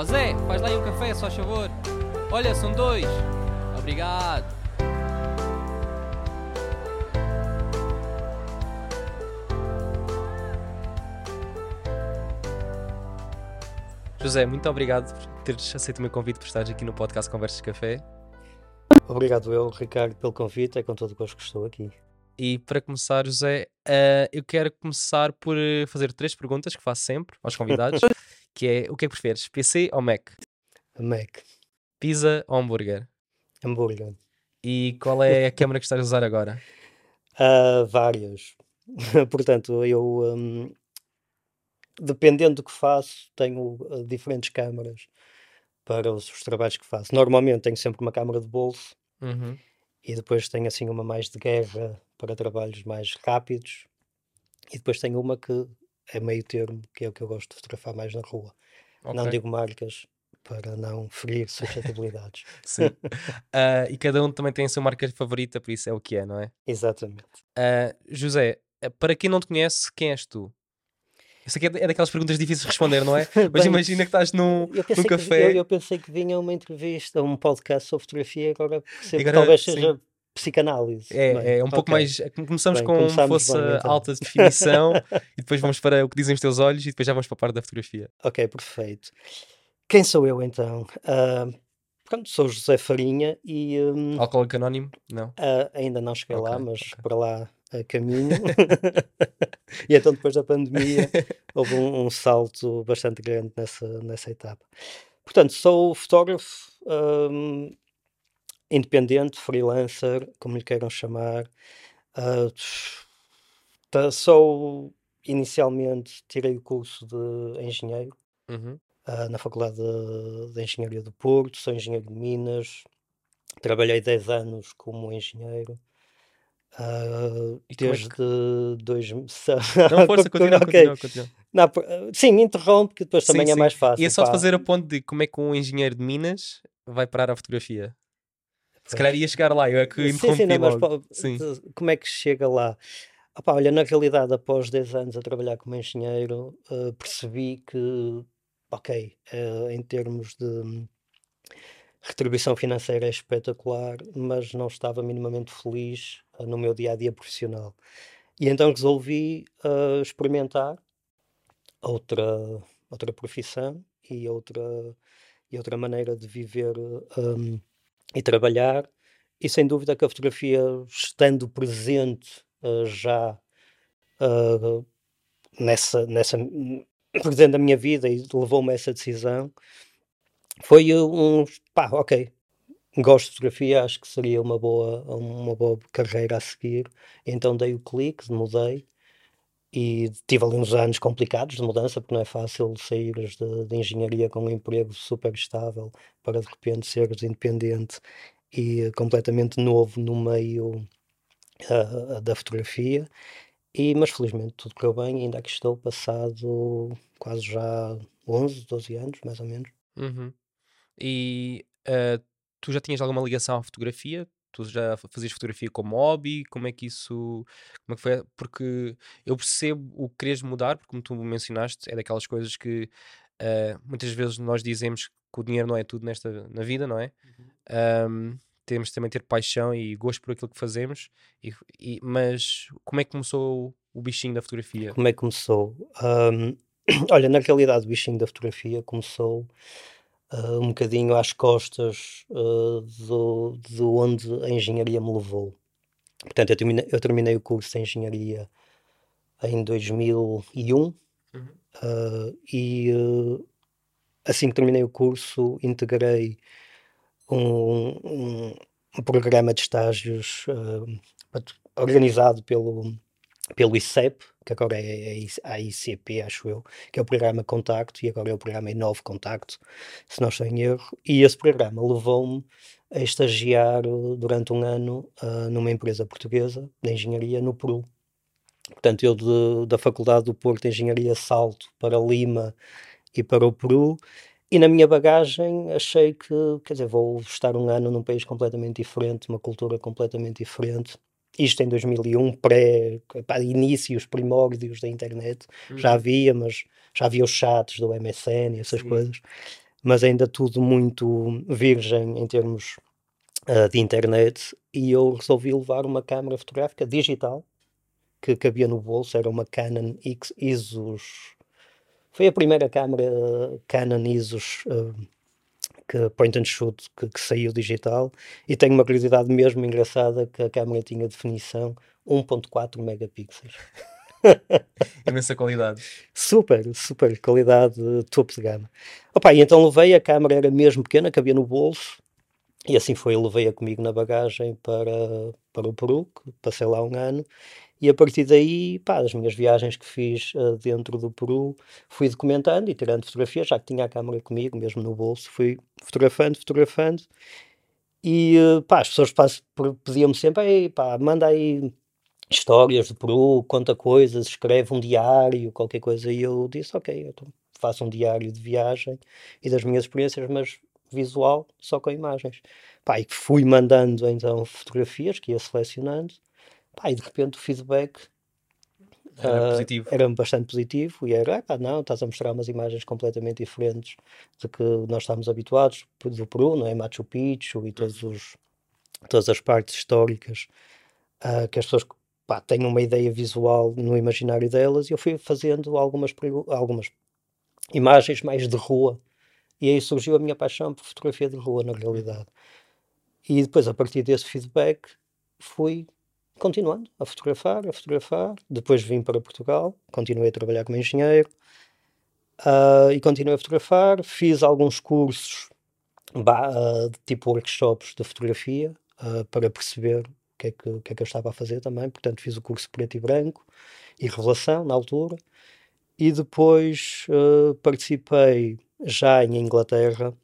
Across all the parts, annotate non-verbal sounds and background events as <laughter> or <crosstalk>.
Ó Zé, faz lá aí um café, só favor. Olha, são dois. Obrigado. José, muito obrigado por teres aceito o meu convite por estares aqui no podcast Conversas de Café. Obrigado eu, Ricardo, pelo convite. É com todo o gosto que estou aqui. E para começar, José, uh, eu quero começar por eh, fazer três perguntas que faço sempre aos convidados, <laughs> que é o que é que preferes, PC ou Mac? Mac. Pizza ou hambúrguer? Hambúrguer. E qual é a <laughs> câmera que estás a usar agora? Uh, várias. <laughs> Portanto, eu um, dependendo do que faço, tenho uh, diferentes câmaras para os, os, trabalhos que faço. Normalmente tenho sempre uma câmara de bolso uhum. e depois tenho assim uma mais de guerra para trabalhos mais rápidos e depois tenho uma que é meio termo, que é o que eu gosto de fotografar mais na rua. Okay. Não digo marcas para não ferir suscetibilidades. <laughs> Sim. Uh, e cada um também tem a sua marca favorita, por isso é o que é, não é? Exatamente. Uh, José, para quem não te conhece, quem és tu? Isso aqui é, é daquelas perguntas difíceis de responder, não é? <laughs> Mas imagina que estás num, num café. Que, eu, eu, pensei que vinha uma entrevista, um podcast sobre fotografia, agora agora, talvez sim. seja psicanálise. É, bem, é um okay. pouco mais. Começamos bem, com fosse bem, então. alta definição <laughs> e depois vamos para o que dizem os teus olhos e depois já vamos para a parte da fotografia. Ok, perfeito. Quem sou eu então? Uh, pronto, sou José Farinha e. Um, Alcoólico Anónimo? Não. Uh, ainda não cheguei okay, lá, mas okay. para lá a caminho. <laughs> <laughs> e então, depois da pandemia, houve um, um, salto bastante grande nessa, nessa etapa. Portanto, sou fotógrafo um, independente, freelancer, como lhe queiram chamar. Uh, sou, inicialmente, tirei o curso de engenheiro uhum. uh, na Faculdade de, de Engenharia do Porto, sou engenheiro de Minas. Trabalhei 10 anos como engenheiro. Uh, desde é que... dois <laughs> Não, força, <laughs> continua, okay. continua, continua. Não, sim, interrompe, que depois sim, também é sim. é mais fácil. E é só de fazer a ponte de como é que um engenheiro de Minas vai parar a fotografia. Se calhar ia chegar lá, eu é que interrompi sim, sim, não, logo. Mas, sim. Como é que chega lá? Opa, olha, na realidade, após 10 anos a trabalhar como engenheiro, uh, percebi que, ok, uh, em termos de retribuição financeira é espetacular, mas não estava minimamente feliz uh, no meu dia a dia profissional. E então resolvi experimentar outra, outra profissão e outra, e outra maneira de viver um, e trabalhar. E sem dúvida que a fotografia, estando presente uh, já nessa, nessa <clears throat> presente na minha vida e levou-me a essa decisão, foi um pá, ok, gosto de fotografia, acho que seria uma boa, uma boa carreira a seguir. Então dei o clique, mudei e tive ali uns anos complicados de mudança, porque não é fácil sair de, de engenharia com um emprego super estável para de repente seres independente e completamente novo no meio uh, da fotografia. E, mas felizmente tudo correu bem, ainda aqui estou passado quase já 11, 12 anos, mais ou menos. Uhum. E uh, tu já tinhas alguma ligação à fotografia? Tu já fazias fotografia como hobby? Como é que isso. Como é que foi? Porque eu percebo o que queres mudar, porque como tu mencionaste, é daquelas coisas que uh, muitas vezes nós dizemos que o dinheiro não é tudo nesta na vida, não é? Uhum. Um, temos também ter paixão e gosto por aquilo que fazemos, e, e, mas como é que começou o bichinho da fotografia? Como é que começou? Um, <clears throat> olha, na realidade, o bichinho da fotografia começou uh, um bocadinho às costas uh, do, do onde a engenharia me levou. Portanto, eu terminei, eu terminei o curso de engenharia em 2001 uhum. uh, e assim que terminei o curso integrei um, um, um programa de estágios organizado pelo pelo ICEP, agora é, é a ICP, acho eu, que é o programa Contacto, e agora é o programa Inove Contacto, se não estou em erro, e esse programa levou-me a estagiar uh, durante um ano uh, numa empresa portuguesa de engenharia no Peru. Portanto, eu de, da Faculdade do Porto de Engenharia salto para Lima e para o Peru, e na minha bagagem achei que, quer dizer, vou estar um ano num país completamente diferente, uma cultura completamente diferente, isto em 2001, pré, pá, inícios, primórdios da internet, uhum. já havia, mas já havia os chats do MSN e essas Sim. coisas. mas ainda tudo muito virgem em termos uh, de internet. E eu resolvi levar uma câmera fotográfica digital que cabia no bolso, era uma Canon X ISOs. Foi a primeira câmera Canon ISOs uh, que point and shoot que, que, saiu digital e tenho uma curiosidade mesmo engraçada que a câmera tinha definição 1.4 megapixels. <laughs> Imensa qualidade. Super, super qualidade, topo de gama. Opa, e então levei, a câmera era mesmo pequena, cabia no bolso, e assim foi, levei-a comigo na bagagem para, para o Peru, passei lá um ano, e a partir daí, pá, as minhas viagens que fiz uh, dentro do Peru, fui documentando e tirando fotografias, já que tinha a câmera comigo, mesmo no bolso, fui fotografando, fotografando. E uh, pá, as pessoas pediam-me sempre, pá, manda aí histórias do Peru, conta coisas, escreve um diário, qualquer coisa. E eu disse, ok, então faço um diário de viagem e das minhas experiências, mas visual, só com imagens. Pá, e fui mandando então fotografias que ia selecionando Pá, e de repente o feedback era, uh, positivo. era bastante positivo e era, ah, não, estás a mostrar umas imagens completamente diferentes do que nós estamos habituados do Peru, não é? Machu Picchu e todos os, todas as partes históricas uh, que as pessoas pá, têm uma ideia visual no imaginário delas e eu fui fazendo algumas, algumas imagens mais de rua e aí surgiu a minha paixão por fotografia de rua na realidade e depois a partir desse feedback fui continuando a fotografar, a fotografar. Depois vim para Portugal, continuei a trabalhar como engenheiro uh, e continuei a fotografar. Fiz alguns cursos, uh, tipo workshops de fotografia, uh, para perceber o que, é que, o que é que eu estava a fazer também. Portanto, fiz o curso preto e branco e revelação na altura. E depois participei já em Inglaterra.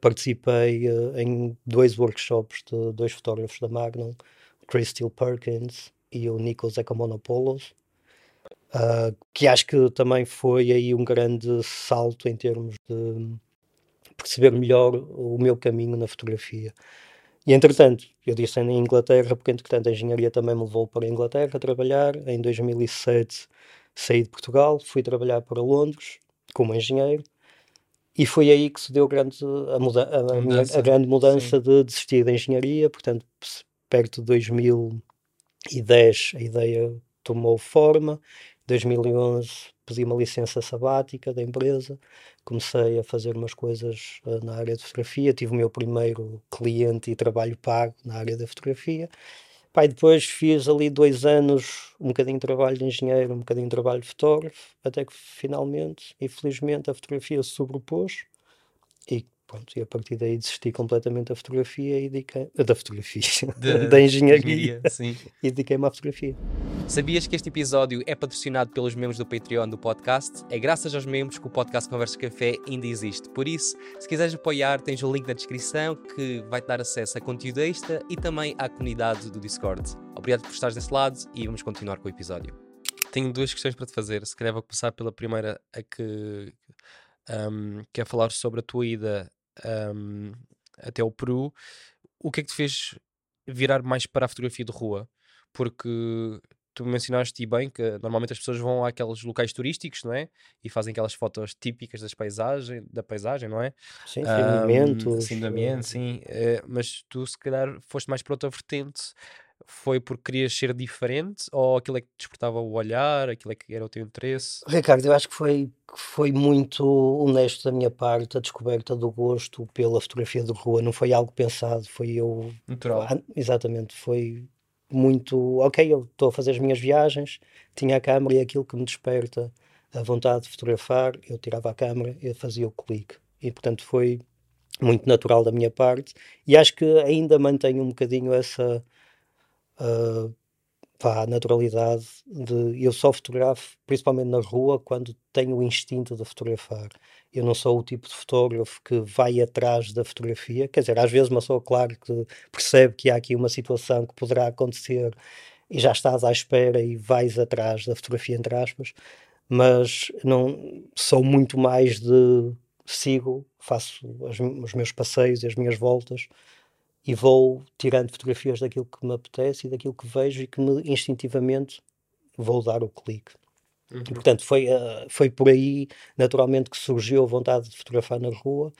participei em dois workshops de dois fotógrafos da Magnum Crystal Perkins e o Nikos Ekamonopoulos, uh, que acho que também foi aí um grande salto em termos de perceber melhor o meu caminho na fotografia. E entretanto, eu disse em Inglaterra, porque entretanto a engenharia também me levou para a Inglaterra a trabalhar. Em 2007 saí de Portugal, fui trabalhar para Londres como engenheiro. E foi aí que se deu grande, a, muda a, a, mudança, a grande mudança Sim. de desistir da engenharia. Portanto, perto de 2010 a ideia tomou forma. Em 2011 pedi uma licença sabática da empresa, comecei a fazer umas coisas uh, na área de fotografia, tive o meu primeiro cliente e trabalho pago na área da fotografia. Pai, depois fiz ali dois anos, um bocadinho de trabalho de engenheiro, um bocadinho de trabalho de fotógrafo, até que finalmente, infelizmente, a fotografia se sobrepôs e Pronto, e a partir daí desisti completamente da fotografia e dediquei da fotografia, <laughs> de, <laughs> da engenharia, engenharia e dediquei-me à fotografia. Sabias que este episódio é patrocinado pelos membros do Patreon do podcast? É graças aos membros que o podcast Conversa Café ainda existe. Por isso, se quiseres apoiar, tens o link na descrição que vai-te dar acesso a conteúdo extra e também à comunidade do Discord. Obrigado por estares desse lado e vamos continuar com o episódio. Tenho duas questões para te fazer. Se calhar vou começar pela primeira, a que um, que é falar sobre a tua ida um, até o Peru. O que é que te fez virar mais para a fotografia de rua? Porque tu mencionaste bem que normalmente as pessoas vão àqueles locais turísticos, não é? E fazem aquelas fotos típicas das paisagem, da paisagem, não é? Sim, um, Assim, do ambiente, sim. É, mas tu se calhar foste mais para outra vertente foi porque querias ser diferente ou aquilo é que despertava o olhar, aquilo é que era o teu interesse? Ricardo, eu acho que foi, foi muito honesto da minha parte a descoberta do gosto pela fotografia de rua, não foi algo pensado, foi eu. Natural. Ah, exatamente, foi muito. Ok, eu estou a fazer as minhas viagens, tinha a câmera e aquilo que me desperta a vontade de fotografar, eu tirava a câmera e fazia o clique. E portanto foi muito natural da minha parte e acho que ainda mantenho um bocadinho essa uh, pá, a naturalidade de eu só fotografo principalmente na rua quando tenho o instinto de fotografar. Eu não sou o tipo de fotógrafo que vai atrás da fotografia. Quer dizer, às vezes uma pessoa claro que percebe que há aqui uma situação que poderá acontecer e já estás à espera e vais atrás da fotografia entre aspas mas não sou muito mais de sigo, faço as, os meus passeios e as minhas voltas e vou tirando fotografias daquilo que me apetece e daquilo que vejo e que me instintivamente vou dar o clique. E, portanto, foi, uh, foi por aí, naturalmente, que surgiu a vontade de fotografar na rua,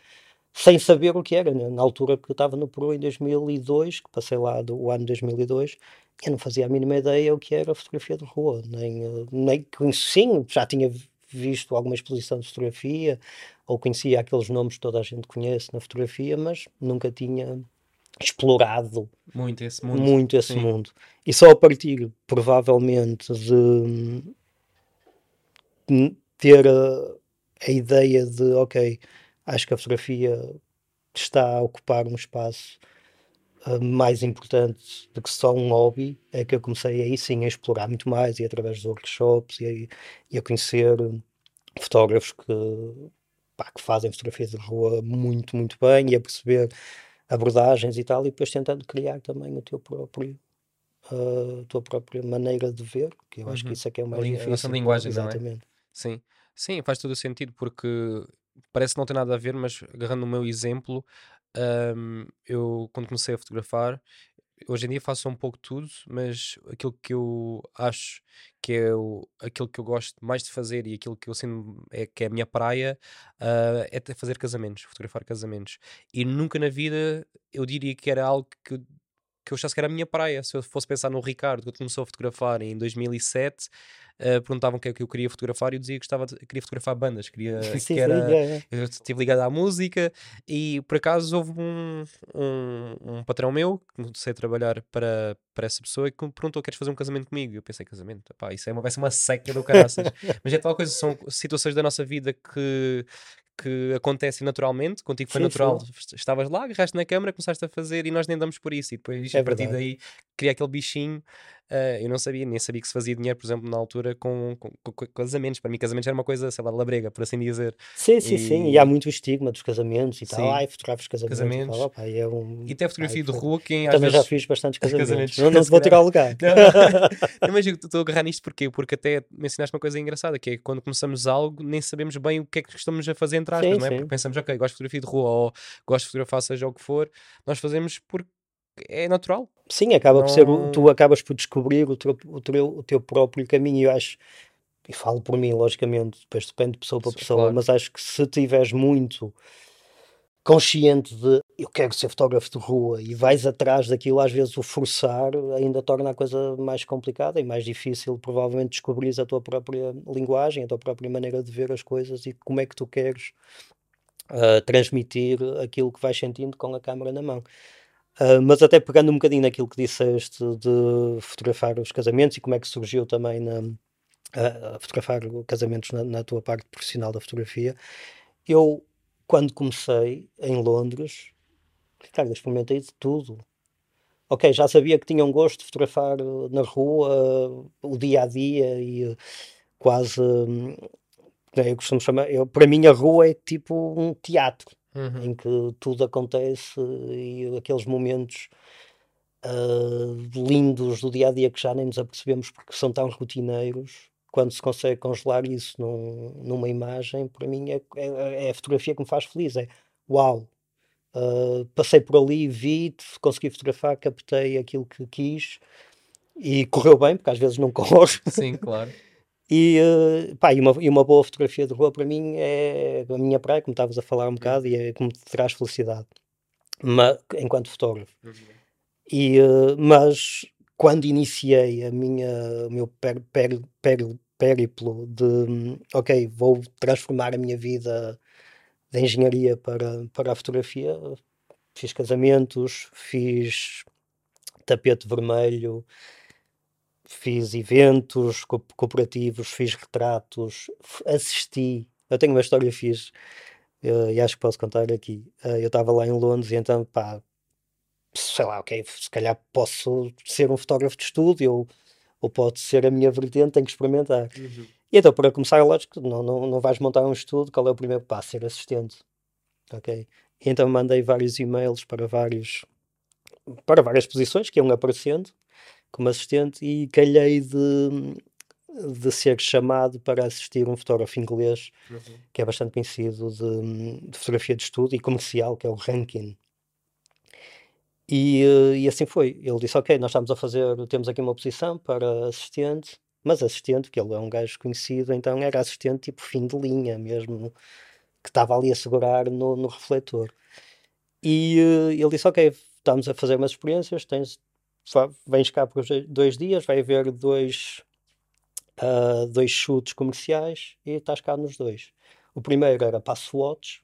sem saber o que era. Né? Na altura que eu estava no Peru, em 2002, que passei lá do o ano 2002, eu não fazia a mínima ideia o que era fotografia de rua. Nem, uh, nem sim, já tinha visto alguma exposição de fotografia, ou conhecia aqueles nomes que toda a gente conhece na fotografia, mas nunca tinha explorado muito esse mundo. Muito esse mundo. E só a partir, provavelmente, de ter a, a ideia de, ok, acho que a fotografia está a ocupar um espaço uh, mais importante do que só um hobby, é que eu comecei aí sim a explorar muito mais e através dos workshops e a, e a conhecer fotógrafos que, pá, que fazem fotografia de rua muito, muito bem e a perceber abordagens e tal, e depois tentando criar também o teu próprio a tua própria maneira de ver, que eu acho que uhum. isso é que é o mais a difícil. A nossa linguagem, Exatamente. é? Sim. Sim, faz todo o sentido, porque parece que não tem nada a ver, mas agarrando o meu exemplo, um, eu quando comecei a fotografar, hoje em dia faço um pouco tudo, mas aquilo que eu acho que é o, aquilo que eu gosto mais de fazer e aquilo que eu sinto é que é a minha praia uh, é fazer casamentos, fotografar casamentos. E nunca na vida eu diria que era algo que que eu achasse que era a minha praia. Se eu fosse pensar no Ricardo, que começou a fotografar em 2007, uh, perguntavam o que é que eu queria fotografar e eu dizia que gostava de, queria fotografar bandas, queria <laughs> sim, que era, sim, é. eu estive ligado à música e por acaso houve um, um, um patrão meu que comecei a trabalhar para, para essa pessoa e que me perguntou: queres fazer um casamento comigo? Eu pensei, casamento, pá, isso é uma, vai ser uma seca do caraças. <laughs> Mas é tal coisa, são situações da nossa vida que, que acontecem naturalmente, contigo foi sim, natural, sim. estavas lá, agarraste na câmera, começaste a fazer e nós nem damos por isso. E depois, é a partir verdade. daí, cria aquele bichinho. Uh, eu não sabia, nem sabia que se fazia dinheiro, por exemplo, na altura com, com, com, casamentos. Para mim, casamentos era uma coisa, sei lá, labrega, por assim dizer. Sim, sim, e... sim. E há muito estigma dos casamentos e tal. Ai, fotografos casamentos. casamentos. E, tal, opa, e, é um... e até fotografia Ai, de rua, quem Também vezes... já fiz bastantes <laughs> casamentos. casamentos. <laughs> Não, não te vou tirar o lugar. Não, mas <laughs> eu estou a agarrar nisto porquê? porque até mencionaste uma coisa engraçada, que é quando começamos algo, nem sabemos bem o que é que estamos a fazer entre aspas, sim, não é? Sim. Porque pensamos, ok, gosto de fotografia de rua ou gosto de fotografar seja o que for, nós fazemos porque é natural. Sim, acaba não... por ser, tu acabas por descobrir o teu, o teu, o teu próprio caminho. Eu acho, e falo por mim, logicamente, depois depende de pessoa para Sim, pessoa, claro. mas acho que se tiveres muito consciente de eu quero ser fotógrafo de rua e vais atrás daquilo, às vezes o forçar ainda torna a coisa mais complicada e mais difícil, provavelmente descobrir a tua própria linguagem, a tua própria maneira de ver as coisas e como é que tu queres uh, transmitir aquilo que vais sentindo com a câmera na mão. Uh, mas até pegando um bocadinho naquilo que disseste de fotografar os casamentos e como é que surgiu também na, uh, fotografar casamentos na, na, tua parte profissional da fotografia, eu, quando comecei em Londres, cara, experimentei de tudo. Ok, já sabia que tinha um gosto de fotografar na rua, o dia a dia e quase. Hum, eu costumo chamar. Eu, para mim, a rua é tipo um teatro uhum. em que tudo acontece e aqueles momentos uh, lindos do dia a dia que já nem nos apercebemos porque são tão rotineiros. Quando se consegue congelar isso num, numa imagem, para mim é, é, é, a fotografia que me faz feliz. É uau, uh, passei por ali, vi, consegui fotografar, captei aquilo que quis e correu bem, porque às vezes não corre. Sim, claro. E, uh, pá, e, uma, e uma boa fotografia de rua para mim é a minha praia, como estavas a falar um bocado, e é como te traz felicidade mas, enquanto fotógrafo. Uhum. E, uh, mas quando iniciei a minha, o meu per, per, per, périplo de ok, vou transformar a minha vida de engenharia para, para a fotografia, fiz casamentos, fiz tapete vermelho, fiz eventos co cooperativos, fiz retratos, assisti. Eu tenho uma história fiz uh, e acho que posso contar aqui. Uh, eu estava lá em Londres e então, pá, sei lá, ok, se calhar posso ser um fotógrafo de estúdio ou, ou pode ser a minha vertente, tenho que experimentar. Uhum. E então, para começar, lógico, não, não, não vais montar um estudo, qual é o primeiro passo? Ser assistente. Ok? E então mandei vários e-mails para vários para várias posições que iam aparecendo como assistente e calhei de, de ser chamado para assistir um fotógrafo inglês uhum. que é bastante conhecido de, de, fotografia de estudo e comercial, que é o Rankin. E, eh, e assim foi. Ele disse: Ok, nós estamos a fazer, temos aqui uma posição para assistente. mas assistente, que ele é um gajo conhecido, então era assistente tipo fim de linha mesmo, que estava ali a segurar no, no refletor. E uh, ele disse: Ok, estamos a fazer umas experiências, tens, vens cá por dois dias, vai haver dois, uh, dois chutes comerciais e estás cá nos dois. O primeiro era para Swatch,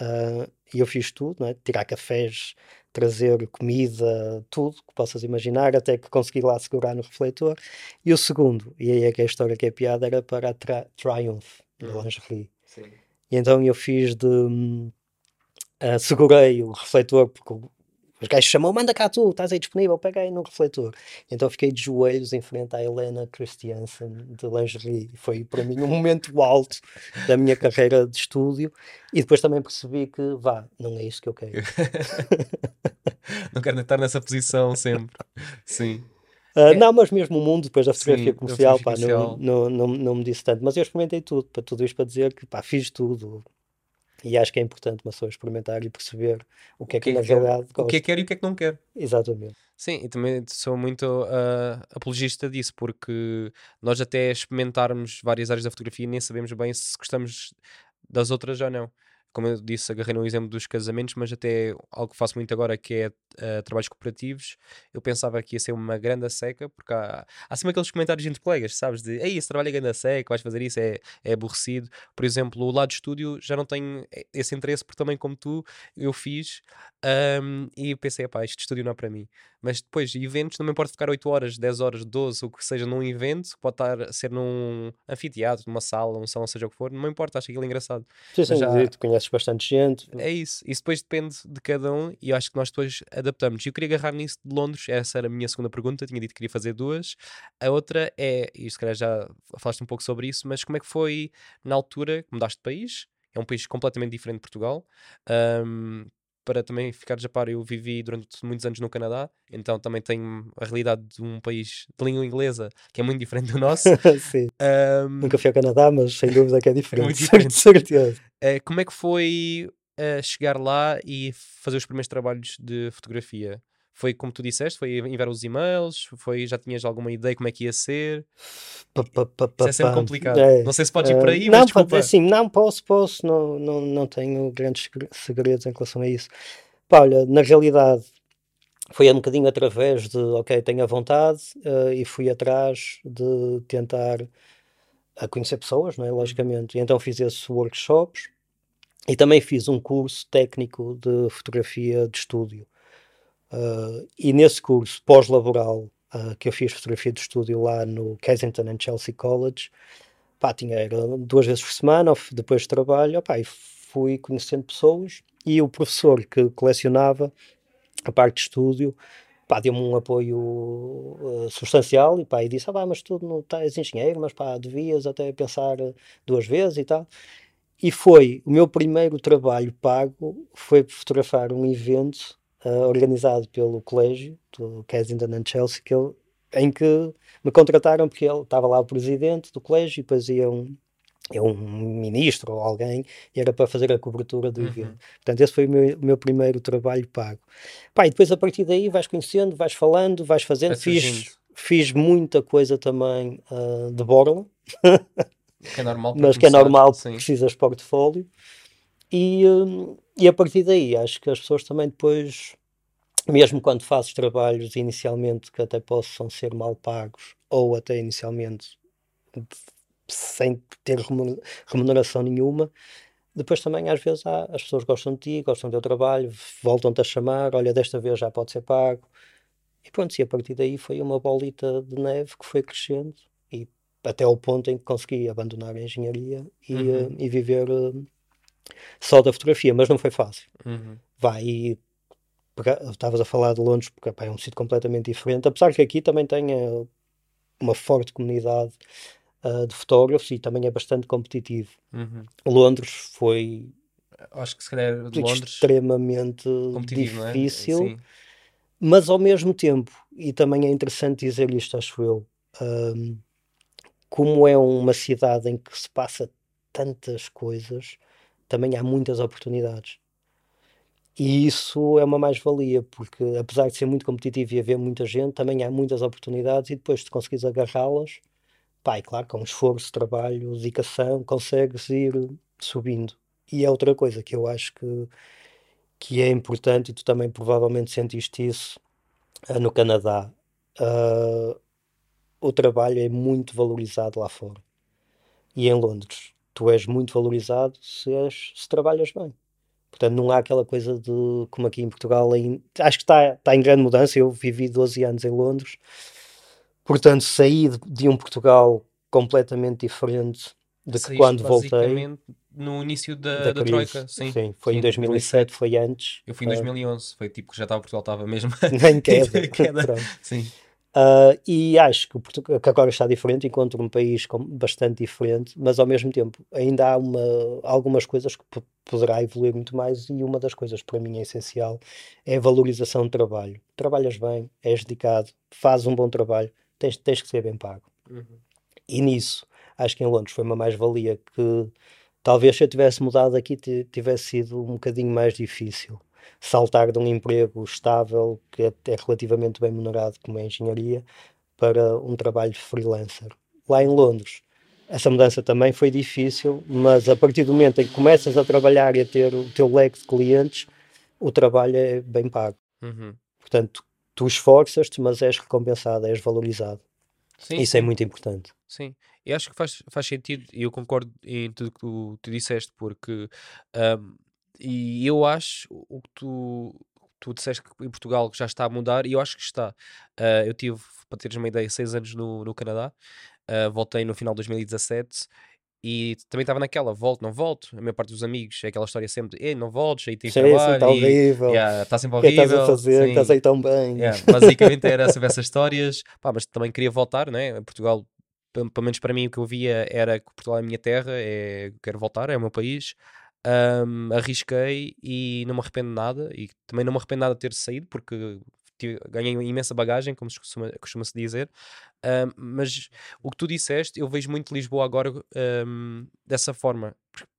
uh, e eu fiz tudo, né? tirar cafés, trazer comida, tudo que possas imaginar, até que consegui lá segurar no refletor. E o segundo, e aí é que é a história que é piada, era para a Tri Triumph, de hum. lingerie. Sim. E então eu fiz de. Uh, segurei o refletor, porque os gajos chamam, manda cá tu, estás aí disponível, pega aí no refletor. Então fiquei de joelhos em frente à Helena Christiansen de lingerie. Foi para mim um momento alto da minha carreira de estúdio. E depois também percebi que, vá, não é isso que eu quero. <laughs> não quero estar nessa posição sempre. Sim. Uh, é. Não, mas mesmo o mundo depois da fotografia Sim, comercial, pá, comercial. Não, não, não, não me disse tanto. Mas eu experimentei tudo, para tudo isto para dizer que pá, fiz tudo. E acho que é importante uma pessoa experimentar e perceber o que é que, que, é na realidade O que é que quer e o que é que não quer. Exatamente. Sim, e também sou muito uh, apologista disso, porque nós até experimentarmos várias áreas da fotografia nem sabemos bem se gostamos das outras ou não como eu disse, agarrei no exemplo dos casamentos, mas até algo que faço muito agora que é uh, trabalhos cooperativos, eu pensava que ia ser uma grande seca, porque há, há sempre aqueles comentários entre colegas, sabes, de ei, esse trabalho é grande seca, vais fazer isso, é, é aborrecido. Por exemplo, o lado estúdio já não tenho esse interesse, porque também, como tu, eu fiz um, e pensei, pá, este estúdio não é para mim. Mas depois, eventos, não me importa ficar 8 horas, 10 horas, 12, o que seja num evento, pode estar a ser num anfiteatro, numa sala, um salão, seja o que for, não me importa, acho aquilo engraçado. Sim, sim, já... tu conheces bastante gente. É isso, isso depois depende de cada um e eu acho que nós depois adaptamos. E eu queria agarrar nisso de Londres, essa era a minha segunda pergunta, tinha dito que queria fazer duas. A outra é, e se calhar já falaste um pouco sobre isso, mas como é que foi na altura que mudaste de país? É um país completamente diferente de Portugal. Um, para também ficar a par, eu vivi durante muitos anos no Canadá, então também tenho a realidade de um país de língua inglesa que é muito diferente do nosso. <laughs> Sim. Um, Nunca fui ao Canadá, mas sem dúvida que é diferente. <laughs> É muito diferente. <laughs> certeza. Uh, como é que foi uh, chegar lá e fazer os primeiros trabalhos de fotografia? Foi como tu disseste, foi enviar os e-mails, foi, já tinhas alguma ideia como é que ia ser? Pa, pa, pa, Isso é sempre complicado. É, não sei se podes ir por aí, não, mas desculpa. Assim, não, posso, posso, não, não, não tenho grandes segredos em relação a isso. Pá, olha, na realidade foi um bocadinho através de, ok, tenho a vontade uh, e fui atrás de tentar a conhecer pessoas, não é? logicamente. E então fiz esses workshops e também fiz um curso técnico de fotografia de estúdio. Uh, e nesse curso pós-laboral, uh, que eu fiz fotografia de estúdio lá no Kensington and Chelsea College, pá, tinha era duas vezes por semana, depois de trabalho, pá, e fui conhecendo pessoas e o professor que colecionava a parte de estúdio, deu-me um apoio uh, substancial e, pá, e disse, ah, pá, mas tu não estás engenheiro, mas pá, devias até pensar duas vezes e tal. E foi, o meu primeiro trabalho pago foi fotografar um evento uh, organizado pelo colégio do Kensington and Chelsea, que eu, em que me contrataram porque ele estava lá o presidente do colégio e depois ia um, ia um ministro ou alguém e era para fazer a cobertura do uhum. evento. Portanto, esse foi o meu, o meu primeiro trabalho pago. Pá, e depois a partir daí vais conhecendo, vais falando, vais fazendo. Fiz, fiz muita coisa também uh, de borla. Que é normal <laughs> mas que é normal porque precisas de portfólio. E, hum, e a partir daí, acho que as pessoas também depois, mesmo quando fazes trabalhos inicialmente que até possam ser mal pagos, ou até inicialmente sem ter remuneração nenhuma, depois também às vezes há, as pessoas gostam de ti, gostam do teu trabalho, voltam-te a chamar, olha, desta vez já pode ser pago. E pronto, e a partir daí foi uma bolita de neve que foi crescendo e até ao ponto em que consegui abandonar a engenharia e, uhum. uh, e viver uh, só da fotografia, mas não foi fácil. Uhum. Vai e estavas a falar de Londres, porque pá, é um sítio completamente diferente, apesar que aqui também tenha uma forte comunidade uh, de fotógrafos e também é bastante competitivo. Uhum. Londres foi acho que se calhar de Londres extremamente é? difícil, é? mas ao mesmo tempo, e também é interessante dizer isto, acho eu, um, como é uma cidade em que se passa tantas coisas, também há muitas oportunidades. E isso é uma mais-valia, porque apesar de ser muito competitivo e haver muita gente, também há muitas oportunidades e depois de conseguires agarrá-las, Pá, e claro, com esforço, trabalho, dedicação, consegues ir subindo. E é outra coisa que eu acho que, que é importante, e tu também provavelmente sentiste isso uh, no Canadá. Uh, o trabalho é muito valorizado lá fora. E em Londres, tu és muito valorizado se, és, se trabalhas bem. Portanto, não há aquela coisa de, como aqui em Portugal, em, acho que está, está em grande mudança. Eu vivi 12 anos em Londres, portanto, saí de, de um Portugal completamente diferente de que quando voltei. No início da, da, da Troika, sim. Sim, foi sim, em 2007, 2007, foi antes. Eu fui em 2011, foi tipo que já estava Portugal, estava mesmo. <laughs> Nem <laughs> queda. queda. <laughs> sim. Uh, e acho que, Portugal, que agora está diferente, encontro um país com, bastante diferente, mas ao mesmo tempo ainda há uma, algumas coisas que poderá evoluir muito mais e uma das coisas para mim é essencial é a valorização do trabalho. Trabalhas bem, és dedicado, fazes um bom trabalho, tens, tens que ser bem pago. Uhum. E nisso, acho que em Londres foi uma mais-valia que talvez se eu tivesse mudado aqui tivesse sido um bocadinho mais difícil saltar de um emprego estável, que é, é relativamente bem remunerado, como é a engenharia, para um trabalho de freelancer. Lá em Londres, essa mudança também foi difícil, mas a partir do momento em que começas a trabalhar e a ter o teu leque de clientes, o trabalho é bem pago. Uhum. Portanto, tu esforças-te, mas és recompensado, és valorizado. Sim, Isso é muito importante. Sim, e acho que faz, faz sentido, e eu concordo em tudo que tu, tu disseste, porque um, e eu acho o que tu, tu disseste que em Portugal já está a mudar, e eu acho que está. Uh, eu tive, para teres uma ideia, seis anos no, no Canadá, uh, voltei no final de 2017 e também estava naquela, volto, não volto. A maior parte dos amigos é aquela história sempre, ei, não voltes, aí tens sim, trabalho. Está horrível. Yeah, está sempre horrível. O que estás a fazer? Estás aí tão bem. Yeah, basicamente era <laughs> sobre essas histórias. Pá, mas também queria voltar, né? Portugal, pelo menos para mim, o que eu via era que Portugal é a minha terra, é, quero voltar, é o meu país. Um, arrisquei e não me arrependo de nada. E também não me arrependo nada de ter saído, porque ganhei imensa bagagem, como se costuma, dizer. Um, mas o que tu disseste, eu vejo muito Lisboa agora um, dessa forma.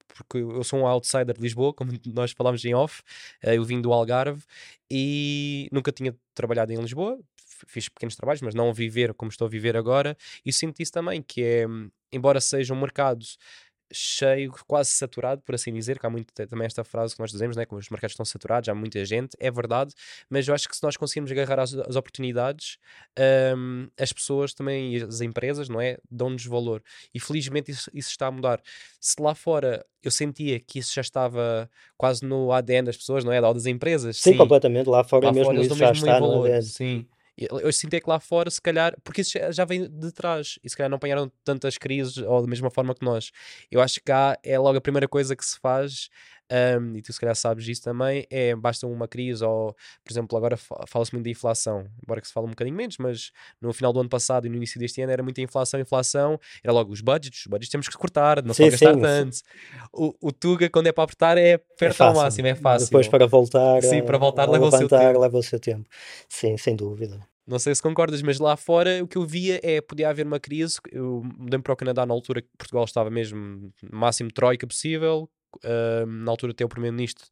Porque eu sou um outsider de Lisboa, como <laughs> nós falámos em off, uh, eu vim do Algarve e nunca tinha trabalhado em Lisboa, fiz pequenos trabalhos, mas não viver como estou a viver agora, e sinto isso também, que é, embora seja um mercado cheio, quase saturado, por assim dizer, que há muito também esta frase que nós dizemos, né, que os mercados estão saturados, há muita gente, é verdade, mas eu acho que se nós conseguirmos agarrar as, as oportunidades, um, as pessoas também, as empresas, não é, dão-nos valor. E felizmente isso, isso está a mudar. Se lá fora eu sentia que isso já estava quase no ADN das pessoas, não é? Das empresas. Sim, sim. completamente. Lá fora lá mesmo fora, isso já está no ADN. Sim. Eu senti que lá fora, se calhar, porque isso já vem de trás e se calhar não apanharam tantas crises ou da mesma forma que nós. Eu acho que cá é logo a primeira coisa que se faz, um, e tu se calhar sabes disso também, é basta uma crise ou, por exemplo, agora fala-se muito de inflação, embora que se fale um bocadinho menos, mas no final do ano passado e no início deste ano era muita inflação, inflação, era logo os budgets, os budgets temos que cortar, não sim, pode gastar tanto. O, o Tuga, quando é para apertar, é apertar é ao máximo, é fácil. Depois para voltar, sim, para voltar leva, levantar, o seu tempo. leva o seu tempo. Sim, sem dúvida. Não sei se concordas, mas lá fora o que eu via é podia haver uma crise. Eu mudei para o Canadá na altura que Portugal estava mesmo no máximo troika possível. Uh, na altura até o primeiro-ministro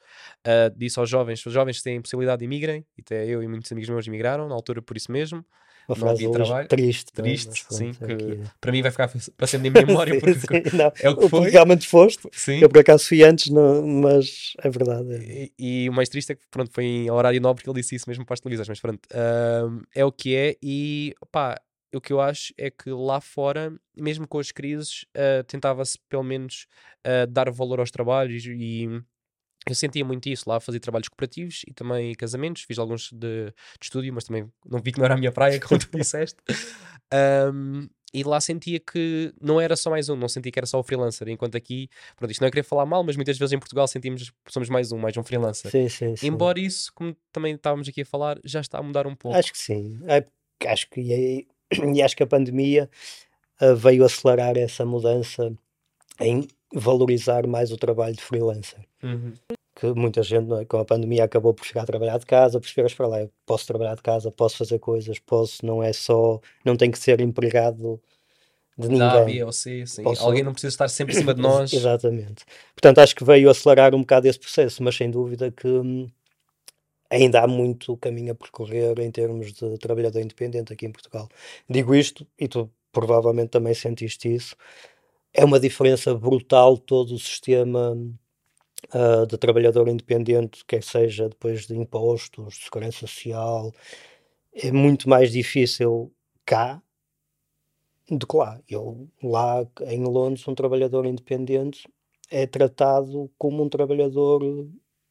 uh, disse aos jovens, os jovens têm possibilidade de imigrem, e até eu e muitos amigos meus imigraram, na altura por isso mesmo. Uma frase trabalho. triste. É? Triste, sim. Que é. para mim vai ficar para sempre na minha <laughs> memória. porque sim, não, é o que foi. Realmente foste. Sim. Eu por acaso fui antes, não, mas é verdade. É. E, e, o mais triste é que pronto, foi em horário nobre que ele disse isso mesmo para as televisões. Mas pronto, uh, é o que é. E pá, o que eu acho é que lá fora, mesmo com as crises, uh, tentava-se pelo menos uh, dar valor aos trabalhos e eu sentia muito isso lá, fazia trabalhos cooperativos e também casamentos, fiz alguns de, de estúdio, mas também não vi que não era a minha praia, como tu disseste. Um, e lá sentia que não era só mais um, não sentia que era só o freelancer, enquanto aqui, pronto, isto não é querer falar mal, mas muitas vezes em Portugal sentimos que somos mais um, mais um freelancer. Sim, sim, sim. Embora isso, como também estávamos aqui a falar, já está a mudar um pouco. Acho que sim, é, acho que e, acho que a pandemia uh, veio acelerar essa mudança em valorizar mais o trabalho de freelancer. Uhum. Que muita gente, é? com a pandemia, acabou por chegar a trabalhar de casa, perceberes para lá, posso trabalhar de casa, posso fazer coisas, posso, não é só, não tem que ser empregado de ninguém. Da B ou C, sim. Posso... Alguém não precisa estar sempre em cima de nós. Exatamente. Portanto, acho que veio acelerar um bocado esse processo, mas sem dúvida que hum, ainda há muito caminho a percorrer em termos de trabalhador independente aqui em Portugal. Digo isto, e tu provavelmente também sentiste isso. É uma diferença brutal todo o sistema uh, de trabalhador independente, quer seja depois de impostos, de segurança social. É muito mais difícil cá do que lá. Eu, lá em Londres, um trabalhador independente é tratado como um trabalhador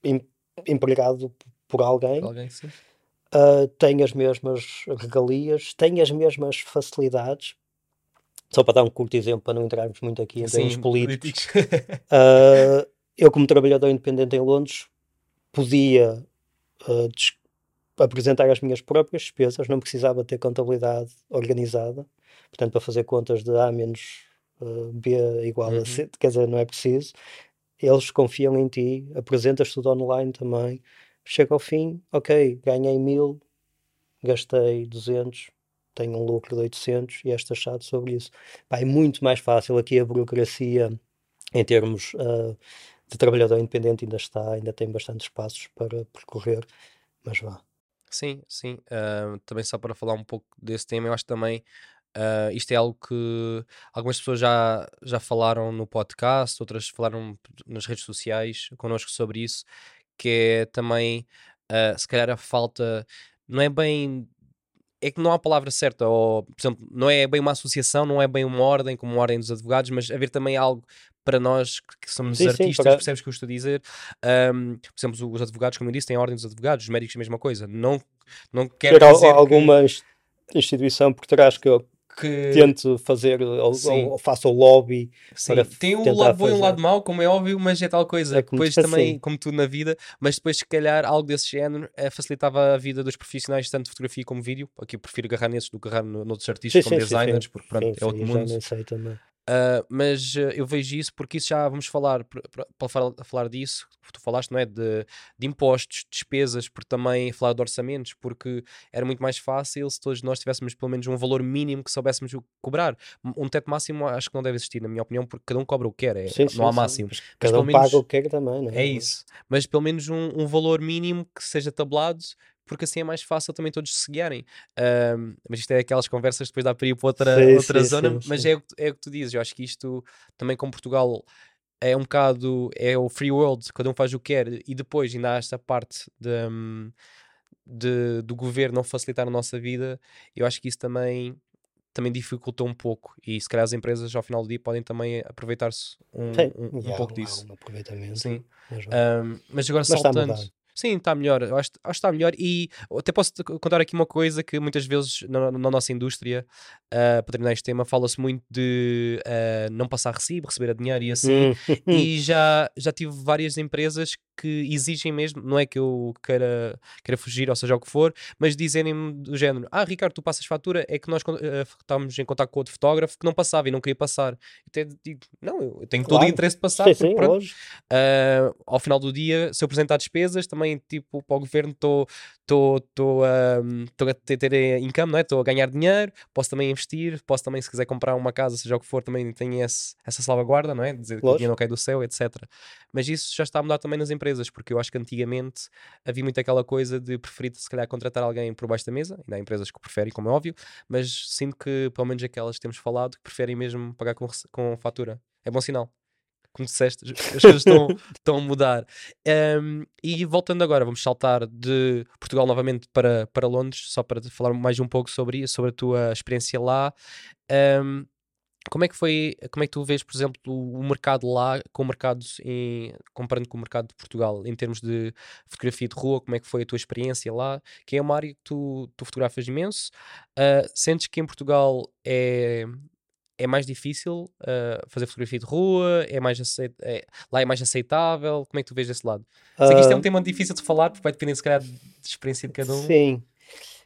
em, empregado por alguém. Alguém. Uh, tem as mesmas regalias, tem as mesmas facilidades. Só para dar um curto exemplo, para não entrarmos muito aqui em termos políticos. Uh, <laughs> eu, como trabalhador independente em Londres, podia uh, apresentar as minhas próprias despesas, não precisava ter contabilidade organizada. Portanto, para fazer contas de A menos B igual Uhum. a C, quer dizer, não é preciso. Eles confiam em ti, apresentas tudo online também. Chega ao fim, ok, ganhei mil, gastei 200, tenho um lucro de 800 e és taxado sobre isso. Pá, é muito mais fácil aqui a burocracia em termos ah, de trabalhador independente ainda está, ainda tem bastantes passos para percorrer, mas vá. Sim, sim. Ah, também só para falar um pouco desse tema, eu acho também ah, isto é algo que algumas pessoas já, já falaram no podcast, outras falaram nas redes sociais connosco sobre isso, que é também, ah, se calhar, a falta, não é bem. É que não há palavra certa, ou, por exemplo, não é bem uma associação, não é bem uma ordem, como uma ordem dos advogados, mas haver também algo para nós que que somos Sim, sim, artistas, para- percebes o que eu estou a dizer? Ahm, por exemplo, os advogados, como eu disse, têm a ordem dos advogados, os médicos, a mesma coisa. Não, não quero dizer que- alguma ins- instituição por trás que que, tente fazer ou, ou faça o lobby Sim, tem um lado bom e um lado mau, como é óbvio, mas é tal coisa. É depois também, sim. como tudo na vida, mas depois, se calhar, algo desse género eh, facilitava a vida dos profissionais, tanto de fotografia como vídeo. Aqui eu prefiro agarrar nesses do que agarrar no- noutros artistas, Sim, como sim, designers, sim. porque pronto, é sim, outro mundo. Uh, mas uh, eu vejo isso porque isso já vamos falar para falar, disso, tu falaste, não é? De, de impostos, despesas, porque também falar de orçamentos, porque era muito mais fácil se todos nós tivéssemos pelo menos um valor mínimo que soubéssemos cobrar. Um teto máximo acho que não deve existir, na minha opinião, porque cada um cobra o que quer, é, Sim, não sim, há sim. máximo. Mas Cada um menos paga o que quer também, não é? é isso. Mas pelo menos um, um valor mínimo que seja tabulado, porque assim é mais fácil também todos se guiarem. Mas isto é aquelas conversas que depois dá para ir para outra, Sim, outra sim, zona, sim, mas é o, que, tu- é o que tu dizes. Eu acho que isto também com Portugal é um bocado é o free world, cada um faz o que quer, e depois ainda há esta parte de, hum, de- do governo não facilitar a nossa vida. Eu acho que isso também também dificultou um pouco e se calhar as empresas ao final do dia podem também aproveitar-se um, um- um pouco disso. um aproveitamento. Sim. mas. Um, mas agora Mas saltando. Sim, está melhor. Acho, acho que está melhor. E até posso contar aqui uma coisa que muitas vezes na, na nossa indústria, uh, para terminar este tema, fala-se muito de uh, não passar recibo, receber a dinheiro e assim. Hum, <laughs> E já, já tive várias empresas que exigem mesmo, não é que eu queira, queira fugir, ou seja, o que for, mas dizerem-me do género: Ah, Ricardo, tu passas fatura, é que nós uh, estávamos em contato com outro fotógrafo que não passava e não queria passar. Até digo: Não, eu tenho todo o interesse de passar, sim, porque sim, pronto. Uh, ao final do dia, se eu apresentar despesas, também, tipo, para o governo, estou a ter, ter eh, income, é? Estou a ganhar dinheiro, posso também investir, posso também, se quiser comprar uma casa, seja o que for, também tenho esse, essa salvaguarda, não é? Dizer que o Lógico. dinheiro não cai do céu, etc. Mas isso já está a mudar também nas empresas, porque eu acho que antigamente havia muito aquela coisa de preferir, se calhar, contratar alguém por baixo da mesa, ainda há empresas que preferem, como é óbvio, mas sinto que, pelo menos aquelas que temos falado, que preferem mesmo pagar com, com fatura. É bom sinal como disseste, as as coisas estão, <laughs> estão a mudar. Um, e voltando agora, vamos saltar de Portugal novamente para, para Londres, só para falar mais um pouco sobre sobre a tua experiência lá. Um, como é que foi, como é que tu vês, por exemplo, o mercado lá com o mercado em, comparando com o mercado de Portugal, em termos de fotografia de rua, como é que foi a tua experiência lá? Que é uma área que tu, tu fotografas imenso. Uh, sentes que em Portugal é, é mais difícil uh, fazer fotografia de rua? É mais aceit é- lá é mais aceitável? Como é que tu vês desse lado? Sei que isto é um tema difícil de falar, porque vai depender, se calhar, de experiência de cada um. Sim.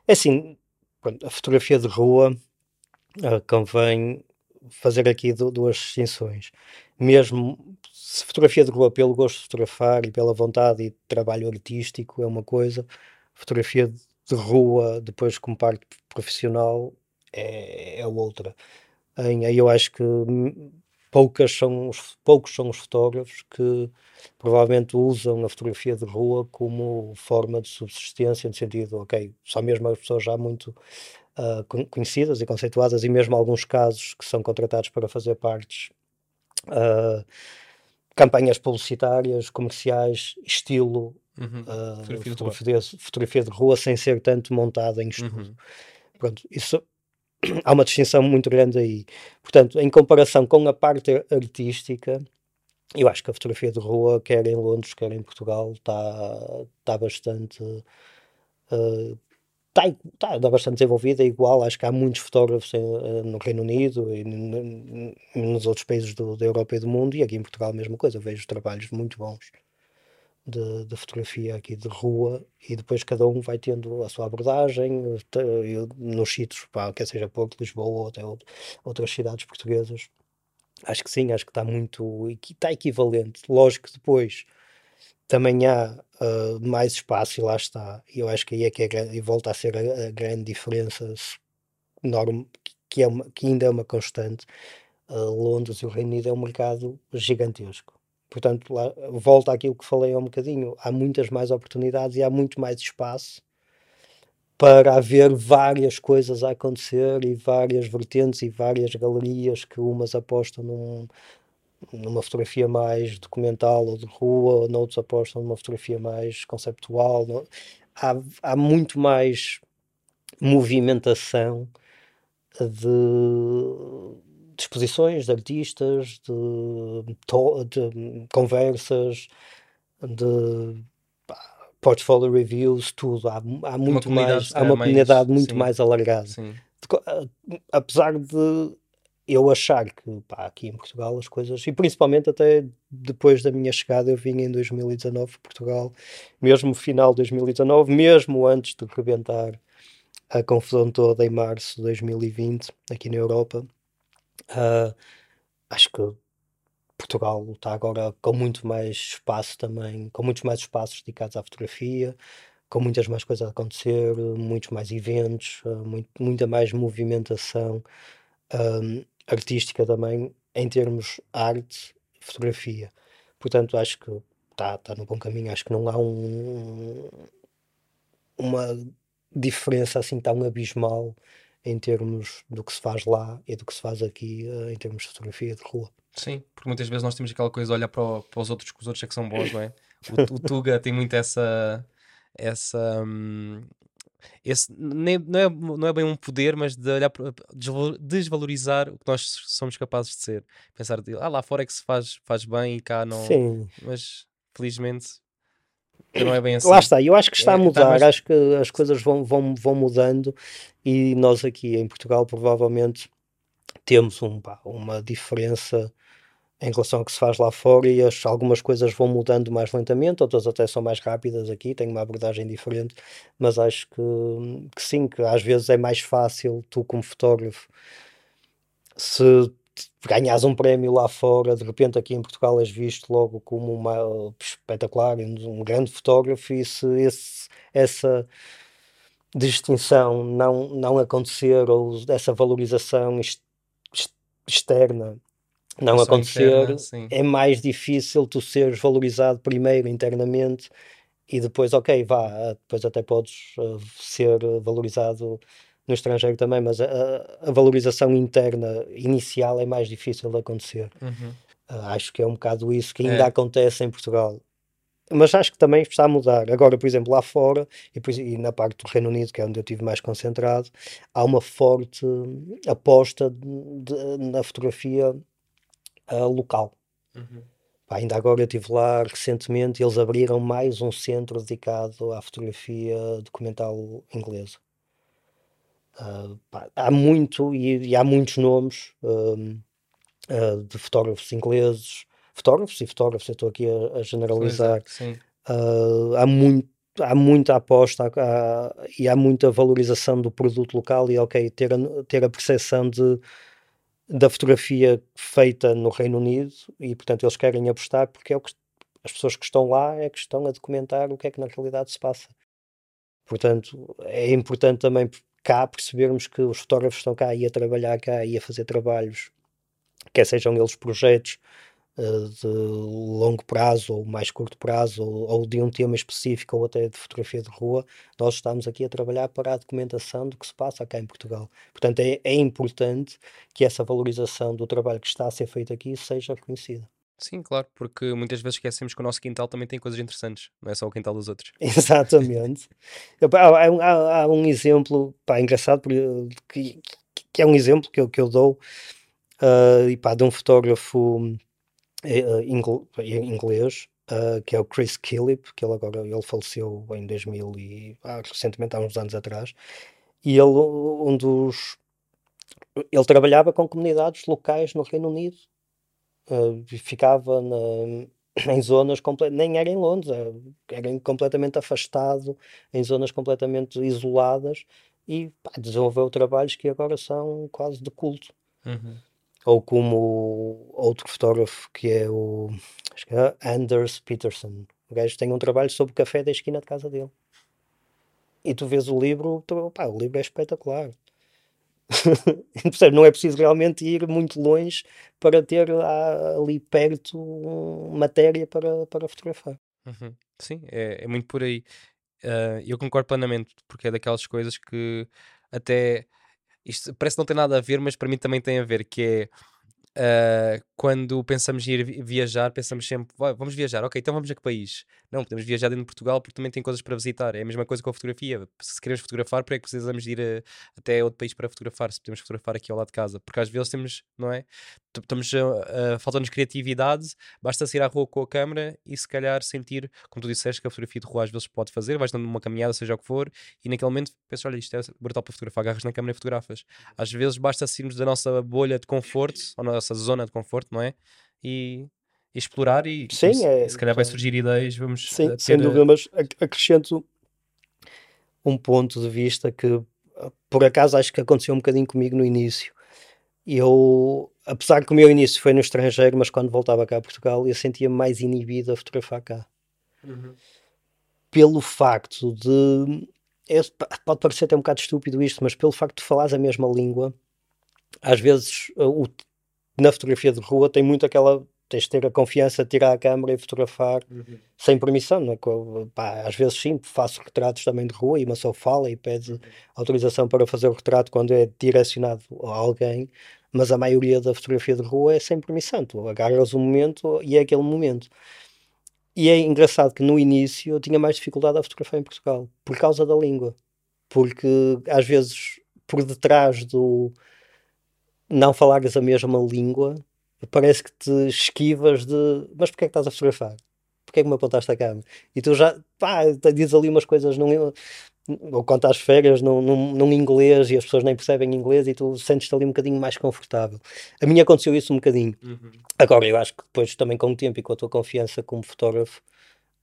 É assim, a fotografia de rua ah, convém fazer aqui du- duas distinções. Mesmo se fotografia de rua pelo gosto de fotografar e pela vontade e trabalho artístico é uma coisa, fotografia de rua depois como parte profissional é, é outra. Aí eu acho que hum, poucas são os, poucos são os fotógrafos que provavelmente usam a fotografia de rua como forma de subsistência, no sentido, ok, só mesmo as pessoas já muito uh, conhecidas e conceituadas, e mesmo alguns casos que são contratados para fazer partes. Uh, campanhas publicitárias, comerciais, estilo, uhum. uh, fotografia, de fotografia, fotografia, de rua, sem ser tanto montada em estúdio. Uhum. Pronto, isso há uma distinção muito grande aí. Portanto, em comparação com a parte artística, eu acho que a fotografia de rua, quer em Londres, quer em Portugal, está tá bastante. Uh, está, está bastante desenvolvida, é igual. Acho que há muitos fotógrafos eh, no Reino Unido e nos outros países do, da Europa e do mundo, e aqui em Portugal a mesma coisa. vejo trabalhos muito bons de, de, fotografia aqui de rua e depois cada um vai tendo a sua abordagem eu, nos sítios, quer seja Porto, Lisboa ou até outras cidades portuguesas. Acho que sim, acho que está muito, está equivalente. Lógico que depois também há uh, mais espaço e lá está. E eu acho que aí é que é, e volta a ser a, a grande diferença enorme, que, é uma, que ainda é uma constante. Uh, Londres e o Reino Unido é um mercado gigantesco. Portanto, lá, volta àquilo que falei há um bocadinho. Há muitas mais oportunidades e há muito mais espaço para haver várias coisas a acontecer e várias vertentes e várias galerias que umas apostam num, numa fotografia mais documental ou de rua, noutros apostam numa fotografia mais conceptual. Não? Há, há muito mais movimentação de, de exposições, de artistas, de, de conversas, de portfolio reviews, tudo. Há, há muito mais, há uma comunidade muito sim, mais alargada. Sim. Apesar de eu achar que pá, aqui em Portugal as coisas, e principalmente até depois da minha chegada, eu vim em 2019 Portugal, mesmo final de 2019, mesmo antes de rebentar a confusão toda em março de 2020 aqui na Europa, uh, acho que Portugal está agora com muito mais espaço também, com muitos mais espaços dedicados à fotografia, com muitas mais coisas a acontecer, muitos mais eventos, uh, muito, muita mais movimentação. Artística também, em termos arte, fotografia. Portanto, acho que está tá no bom caminho. Acho que não há um, uma diferença assim tão abismal em termos do que se faz lá e do que se faz aqui uh, em termos de fotografia de rua. Sim, porque muitas vezes nós temos aquela coisa de olhar para, o, para os outros que os outros é que são bons, não é? O, o Tuga tem muito essa, essa, hum, esse nem, não, é, não é bem um poder, mas de olhar para, desvalorizar o que nós somos capazes de ser. Pensar, de, ah, lá fora é que se faz, faz bem e cá não. Sim. Mas felizmente não é bem assim. Lá está, eu acho que está é, a mudar, está, mas... acho que as coisas vão, vão, vão mudando e nós aqui em Portugal provavelmente temos um, pá, uma diferença em relação ao que se faz lá fora e as, algumas coisas vão mudando mais lentamente, outras até são mais rápidas aqui, tenho uma abordagem diferente, mas acho que, que sim, que às vezes é mais fácil tu como fotógrafo se ganhas um prémio lá fora, de repente aqui em Portugal és visto logo como uma espetacular, um, grande fotógrafo e se esse, essa distinção não, não acontecer ou essa valorização externa não acontecer, interna, é mais difícil tu seres valorizado primeiro internamente e depois, ok, vá, depois até podes uh, ser valorizado no estrangeiro também, mas a, a, valorização interna inicial é mais difícil de acontecer. Uhum. Uh, acho que é um bocado isso que ainda é. acontece em Portugal. Mas acho que também está a mudar. Agora, por exemplo, lá fora e, e na parte do Reino Unido, que é onde eu estive mais concentrado, há uma forte aposta de, de, na fotografia uh, local. Uhum. Pá, ainda agora eu estive lá recentemente eles abriram mais um centro dedicado à fotografia documental inglesa. Uh, pá, há muito e, e, há muitos nomes uh, uh, de fotógrafos ingleses, fotógrafos e fotógrafos, eu estou aqui a, a generalizar. há muito há muita aposta há, e há muita valorização do produto local e ok, ter a, ter a percepção de da fotografia feita no Reino Unido e, portanto, eles querem apostar porque é o que as pessoas que estão lá é que estão a documentar o que é que na realidade se passa. Portanto, é importante também cá percebermos que os fotógrafos estão cá e a trabalhar cá e a fazer trabalhos, quer sejam eles projetos uh, de longo prazo ou mais curto prazo, ou, ou, de um tema específico, ou até de fotografia de rua, nós estamos aqui a trabalhar para a documentação do que se passa cá em Portugal. Portanto, é, é importante que essa valorização do trabalho que está a ser feito aqui seja reconhecida. Sim, claro, porque muitas vezes esquecemos que o nosso quintal também tem coisas interessantes, não é só o quintal dos outros. <laughs> Exatamente. há, há, há, um exemplo pá, engraçado que, que é um exemplo que eu, que eu dou uh, e, pá, de um fotógrafo uh, inglês uh, que é o Chris Killip, que ele agora ele faleceu em 2000 e ah, recentemente há uns anos atrás e ele um dos ele trabalhava com comunidades locais no Reino Unido Uh, ficava na, <clears throat> em zonas nem era em Londres, era, completamente afastado, em zonas completamente isoladas e pá, desenvolveu trabalhos que agora são quase de culto. Uhum. Ou como outro fotógrafo que é o que é Anders Peterson. O gajo tem um trabalho sobre o café da esquina de casa dele. E tu vês o livro, tu, pá, o livro é espetacular. <laughs> Não é preciso realmente ir muito longe para ter ali perto matéria para, para fotografar. Uhum. Sim, é, é, muito por aí. Uh, eu concordo plenamente, porque é daquelas coisas que até isto parece não ter nada a ver, mas para mim também tem a ver, que é Uh, quando pensamos em ir viajar, pensamos sempre, vamos viajar, ok, então vamos a que país? Não, podemos viajar dentro de Portugal porque também tem coisas para visitar. É a mesma coisa com a fotografia. Se queremos fotografar, para é que precisamos ir a, até outro país para fotografar? Se podemos fotografar aqui ao lado de casa, porque às vezes temos, não é? Estamos, uh, falta-nos criatividade, basta sair à rua com a câmera e se calhar sentir, como tu disseste, que a fotografia de rua às vezes pode fazer, vais dando uma caminhada, seja o que for, e naquele momento pensas, olha, isto é brutal para fotografar, agarras na câmera e fotografas. Às vezes basta sairmos da nossa bolha de conforto, ou nossa zona de conforto, não é? E, e explorar e, Sim, e, é, se calhar vai surgir ideias, vamos Sim, ter... sem dúvida, mas acrescento um ponto de vista que por acaso acho que aconteceu um bocadinho comigo no início. Eu, apesar que o meu início foi no estrangeiro, mas quando voltava cá a Portugal eu sentia mais inibido a fotografar cá. Uhum. Pelo facto de. É, pode parecer até um bocado estúpido isto, mas pelo facto de falares a mesma língua, às vezes o, na fotografia de rua tem muito aquela tens de ter a confiança de tirar a câmera e fotografar uhum. sem permissão, não é? Pá, às vezes sim, faço retratos também de rua e uma pessoa fala e pede uhum. autorização para fazer o retrato quando é direcionado a alguém, mas a maioria da fotografia de rua é sem permissão, tu agarras o momento e é aquele momento. E é engraçado que no início eu tinha mais dificuldade a fotografar em Portugal, por causa da língua, porque às vezes por detrás do não falares a mesma língua, parece que te esquivas de mas porquê é que estás a fotografar? Porquê é que me apontaste a câmera? E tu já, pá, dizes ali umas coisas num, ou quando às férias num, num, num, inglês e as pessoas nem percebem inglês e tu sentes-te ali um bocadinho mais confortável. A mim aconteceu isso um bocadinho. Uhum. Agora, eu acho que depois também com o tempo e com a tua confiança como fotógrafo,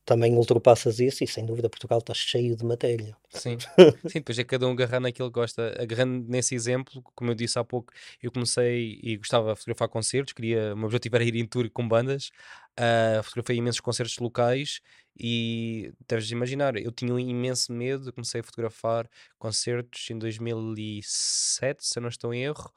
também ultrapassas isso e sem dúvida Portugal está cheio de matéria. Sim, <laughs> sim, depois é cada um agarrar naquilo que gosta. Agarrando nesse exemplo, como eu disse há pouco, eu comecei e gostava de fotografar concertos, queria, o meu objetivo era ir em tour com bandas, uh, fotografei imensos concertos locais e deves imaginar, eu tinha um imenso medo, comecei a fotografar concertos em 2007, se eu não estou em erro.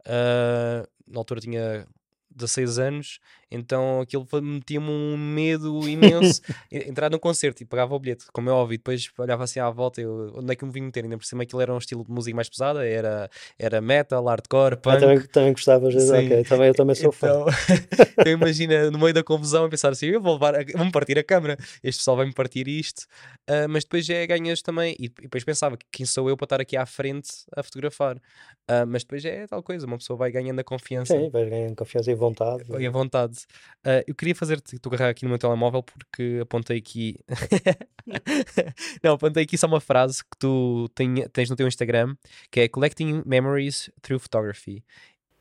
Uh, na altura tinha 16 anos, então aquilo metia-me um medo imenso <laughs> entrar num concerto e pagava o bilhete, como é óbvio, e depois olhava assim à volta, eu, onde é que eu me vim meter? Ainda por cima aquilo era um estilo de música mais pesada, era, era metal, hardcore, punk. Ah, também, também gostavas, de ok, também, eu também sou então, fã. <laughs> então imagina, no meio da confusão, a pensar assim, eu vou levar, vou-me partir a câmera, este pessoal vai-me partir isto, uh, mas depois é ganhas também, e, e, depois pensava, quem sou eu para estar aqui à frente a fotografar? Uh, mas depois é tal coisa, uma pessoa vai ganhando a confiança. Sim, vai ganhando confiança e vontade. E a vontade. Uh, eu queria fazer-te tu agarrar aqui no meu telemóvel porque apontei aqui. <laughs> Não, apontei aqui só uma frase que tu tens no teu Instagram que é Collecting Memories Through Photography.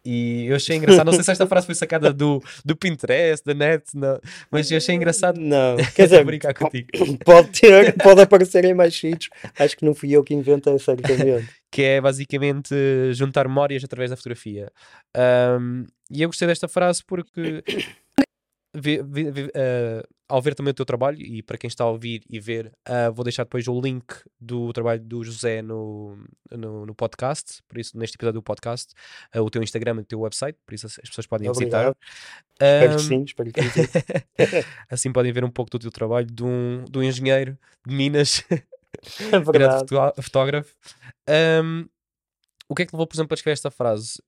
E eu achei engraçado, não sei se esta frase foi sacada do, do Pinterest, da net, não, mas eu achei engraçado. Não, <laughs> quer dizer, brincar contigo. Pode ter, pode aparecer em mais sítios. Acho que não fui eu que inventei, <laughs> certamente. Que é basicamente juntar memórias através da fotografia. Um, e eu gostei desta frase porque vê- vê- vê- eh, ao ver também o teu trabalho, e para quem está a ouvir e ver, ah, vou deixar depois o link do trabalho do José no, no, no podcast, por isso, neste episódio do podcast, ah, o teu Instagram e o teu website, por isso as as pessoas podem visitar. Obrigado. Espero que Ahm, sim, espero que sim. <laughs> assim podem ver um pouco do teu trabalho de um, de um engenheiro de Minas, É <laughs> grande verdade. fotógrafo. Ahm, o que é que levou, por exemplo, a escrever esta frase?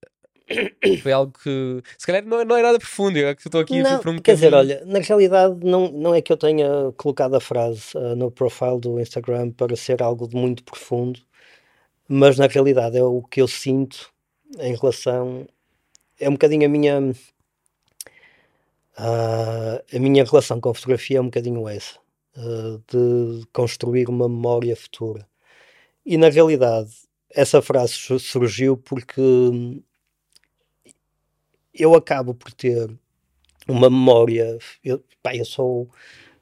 Foi algo que se calhar não, é- não é nada profundo. Eu é que estou aqui a Não, por um quer dizer, olha, na realidade não, não é que eu tenha colocado a frase ah, no profile do Instagram para ser algo de muito profundo, mas na realidade é o que eu sinto em relação. É um bocadinho a minha. ah, a minha relação com a fotografia é um bocadinho essa, de construir uma memória futura. E na realidade, essa frase su- surgiu porque hum, eu acabo por ter uma memória. Eu, pá, eu sou.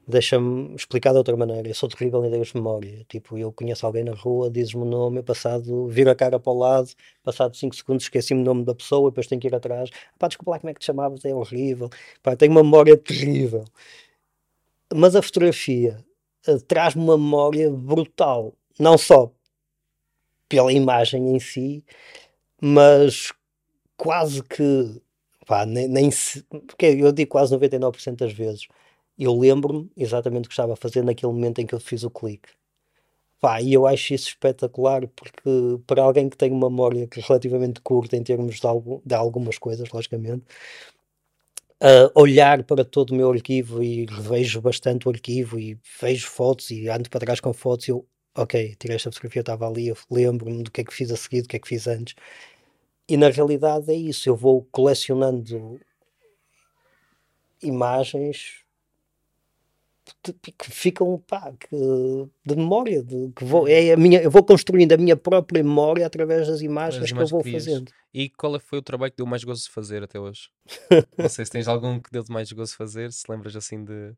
Deixa-me explicar de outra maneira. Eu sou terrível em ideias de memória. Tipo, eu conheço alguém na rua, dizes-me o nome, eu passado, viro a cara para o lado, passado 5 segundos esqueci-me o nome da pessoa, depois tenho que ir atrás. Pá, desculpa lá como é que te chamavas, é horrível. Pá, tenho uma memória terrível. Mas a fotografia eh, traz-me uma memória brutal. Não só pela imagem em si, mas quase que pá, nem, nem se, porque eu digo quase 99% das vezes eu lembro-me exatamente o que estava a fazer naquele momento em que eu fiz o clique pá, e eu acho isso espetacular porque para alguém que tem uma memória é relativamente curta em termos de, algu- de algumas coisas, logicamente ah, olhar para todo o meu arquivo e revejo bastante o arquivo e vejo fotos e ando para trás com fotos e eu, ok, tirei esta fotografia, eu estava ali, eu lembro-me do que é que fiz a seguir, do que é que fiz antes. E na realidade é isso, eu vou colecionando imagens que ficam pá, que, de memória, de, que vou, é a minha, eu vou construindo a minha própria memória através das imagens que eu imagens vou que fazendo. E qual é- foi o trabalho que deu mais gozo de fazer até hoje? Não sei se tens <laughs> algum que deu-te mais gozo de fazer, se lembras assim de, de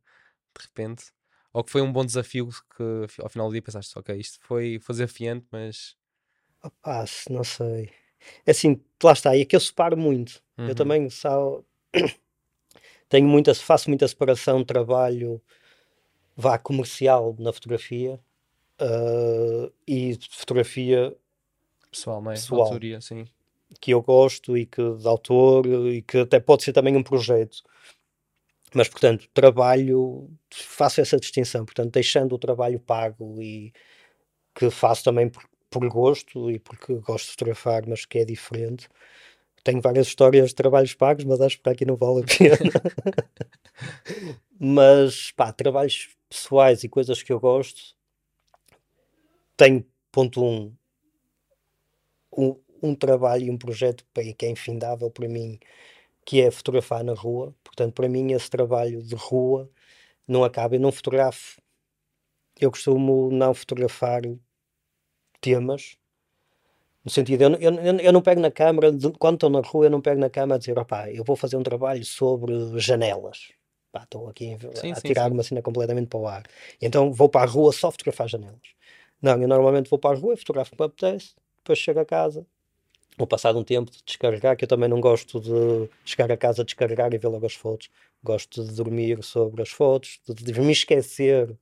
repente. Ou que foi um bom desafio que ao final do dia pensaste, ok, isto foi, foi desafiante, mas. Se não sei. É Assim, lá está, e é que eu separo muito. Eu Uhum. também só <coughs> tenho muita, faço muita separação trabalho vá comercial na fotografia ah, e fotografia Pessoal, não é? Pessoal. Autoria, sim. que eu gosto e que de autor e que até pode ser também um projeto. Mas, portanto, trabalho, faço essa distinção, portanto, deixando o trabalho pago e que faço também por, por gosto e porque gosto de fotografar, mas que é diferente. Tenho várias histórias de trabalhos pagos, mas acho que para aqui não vale a pena. <laughs> <laughs> mas, pá, trabalhos pessoais e coisas que eu gosto, tenho, ponto um, um, um trabalho e um projeto pa- que é infindável para mim, que é fotografar na rua. Portanto, para mim, esse trabalho de rua não acaba. Eu não fotografo, eu costumo não fotografar temas. No sentido, eu, eu, eu, não pego na câmara, de- quando estou na rua, eu não pego na câmara a dizer, opá, eu vou fazer um trabalho sobre janelas. Estou aqui a, Sim, a sim, tirar sim. uma cena completamente para o ar. Então vou para a rua só fotografar janelas. Não, eu normalmente vou para a rua, fotografo o que me apetece, depois chego a casa, vou passar um tempo de descarregar, que eu também não gosto de chegar a casa, descarregar e ver logo as fotos. Gosto de dormir sobre as fotos, de, de me esquecer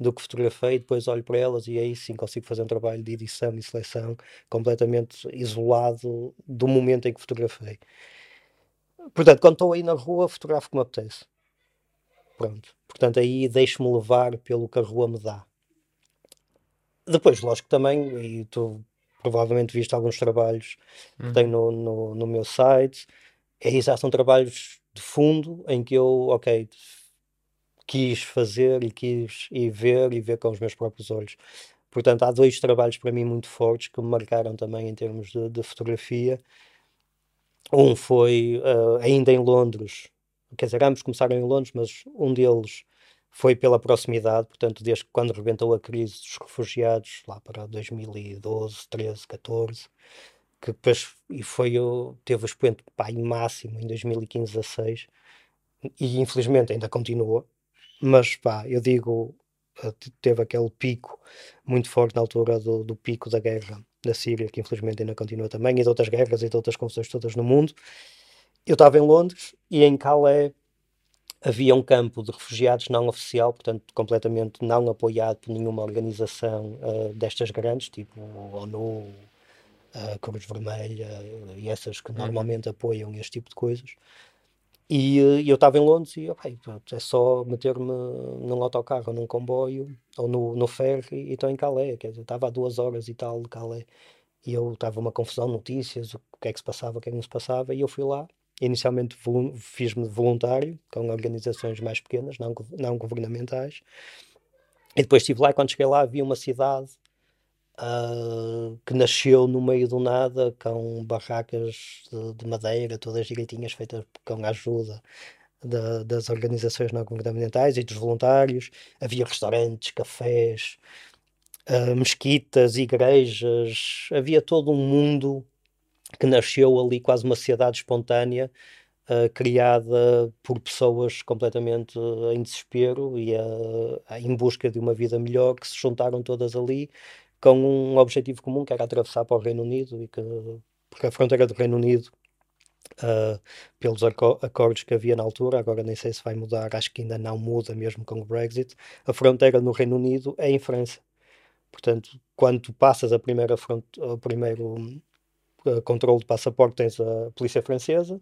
do que fotografei, depois olho para elas e aí sim consigo fazer um trabalho de edição e seleção completamente isolado do momento em que fotografei. Portanto, quando estou aí na rua, fotografo como apetece. Pronto. Portanto, aí deixo-me levar pelo que a rua me dá. Depois, lógico também, e tu provavelmente viste alguns trabalhos que Uhum. tenho no, no, no meu site, aí já são trabalhos de fundo em que eu, ok, quis fazer e quis ir ver e ver com os meus próprios olhos. Portanto, há dois trabalhos para mim muito fortes que me marcaram também em termos de, de fotografia. Um foi ah, ainda em Londres, quer dizer, ambos começaram em Londres, mas um deles foi pela proximidade, portanto, desde quando rebentou a crise dos refugiados, lá para 2012, 13, 14, que depois e foi teve o expoente em máximo em 2015, 16, e infelizmente ainda continua, mas pá, eu digo, eh, te- teve aquele pico muito forte na altura do, do pico da guerra da Síria, que infelizmente ainda continua também, e de outras guerras e de outras confusões todas no mundo. Eu estava em Londres e em Calais havia um campo de refugiados não oficial, portanto, completamente não apoiado por nenhuma organização uh, destas grandes, tipo ONU, a Cruz Vermelha e essas que uhum. normalmente apoiam este tipo de coisas. E, e eu estava em Londres e, ok, é só meter-me num autocarro ou num comboio ou no, no ferry e estou em Calais, quer dizer, estava a duas horas e tal de Calais. E eu estava uma confusão, notícias, o que é que se passava, o que é que não se passava, e eu fui lá. Inicialmente fiz-me voluntário com organizações mais pequenas, não, não governamentais. E depois estive lá e quando cheguei lá havia uma cidade uh, que nasceu no meio do nada, com barracas de, de madeira, todas direitinhas, feitas com a ajuda das organizações não governamentais e dos voluntários. Havia restaurantes, cafés, uh, mesquitas, igrejas, havia todo um mundo que nasceu ali, quase uma sociedade espontânea. Uh, criada por pessoas completamente em desespero e uh, em busca de uma vida melhor, que se juntaram todas ali com um objetivo comum que era atravessar para o Reino Unido e que porque a fronteira do Reino Unido pelos acordos que havia na altura, agora nem sei se vai mudar, acho que ainda não muda mesmo com o Brexit, a fronteira no Reino Unido é em França. Portanto, quando passas a primeira front, o primeiro controle de passaporte, tens a polícia francesa,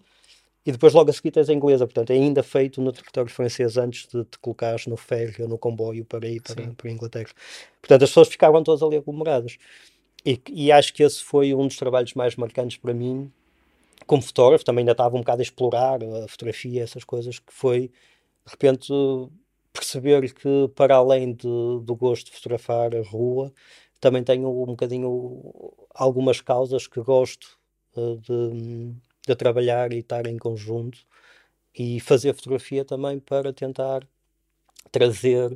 e depois logo a seguir tens a inglesa, portanto é ainda feito no território francês antes de te colocares no ferry ou no comboio para ir para, para a Inglaterra. Portanto as pessoas ficavam todas ali aglomeradas. E, e, acho que esse foi um dos trabalhos mais marcantes para mim, como fotógrafo, também ainda estava um bocado a explorar a fotografia, essas coisas, que foi, de repente, perceber que para além de, do gosto de fotografar a rua, também tenho um bocadinho algumas causas que gosto uh, de de trabalhar e estar em conjunto e fazer fotografia também para tentar trazer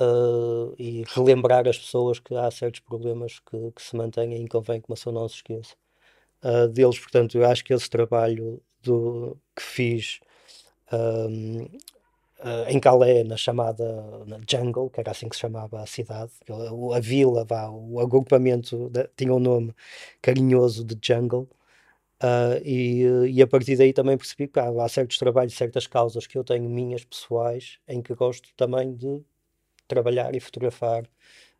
uh, e relembrar as pessoas que há certos problemas que, que se mantêm e convém que uma pessoa não se esqueça uh, deles. Portanto, eu acho que esse trabalho do, que fiz um, uh, em Calais, na chamada na Jungle, que era assim que se chamava a cidade, a, a vila, vá, o agrupamento de, tinha o um nome carinhoso de Jungle. Uh, e, e, a partir daí também percebi que há, há, certos trabalhos, certas causas que eu tenho minhas pessoais em que gosto também de trabalhar e fotografar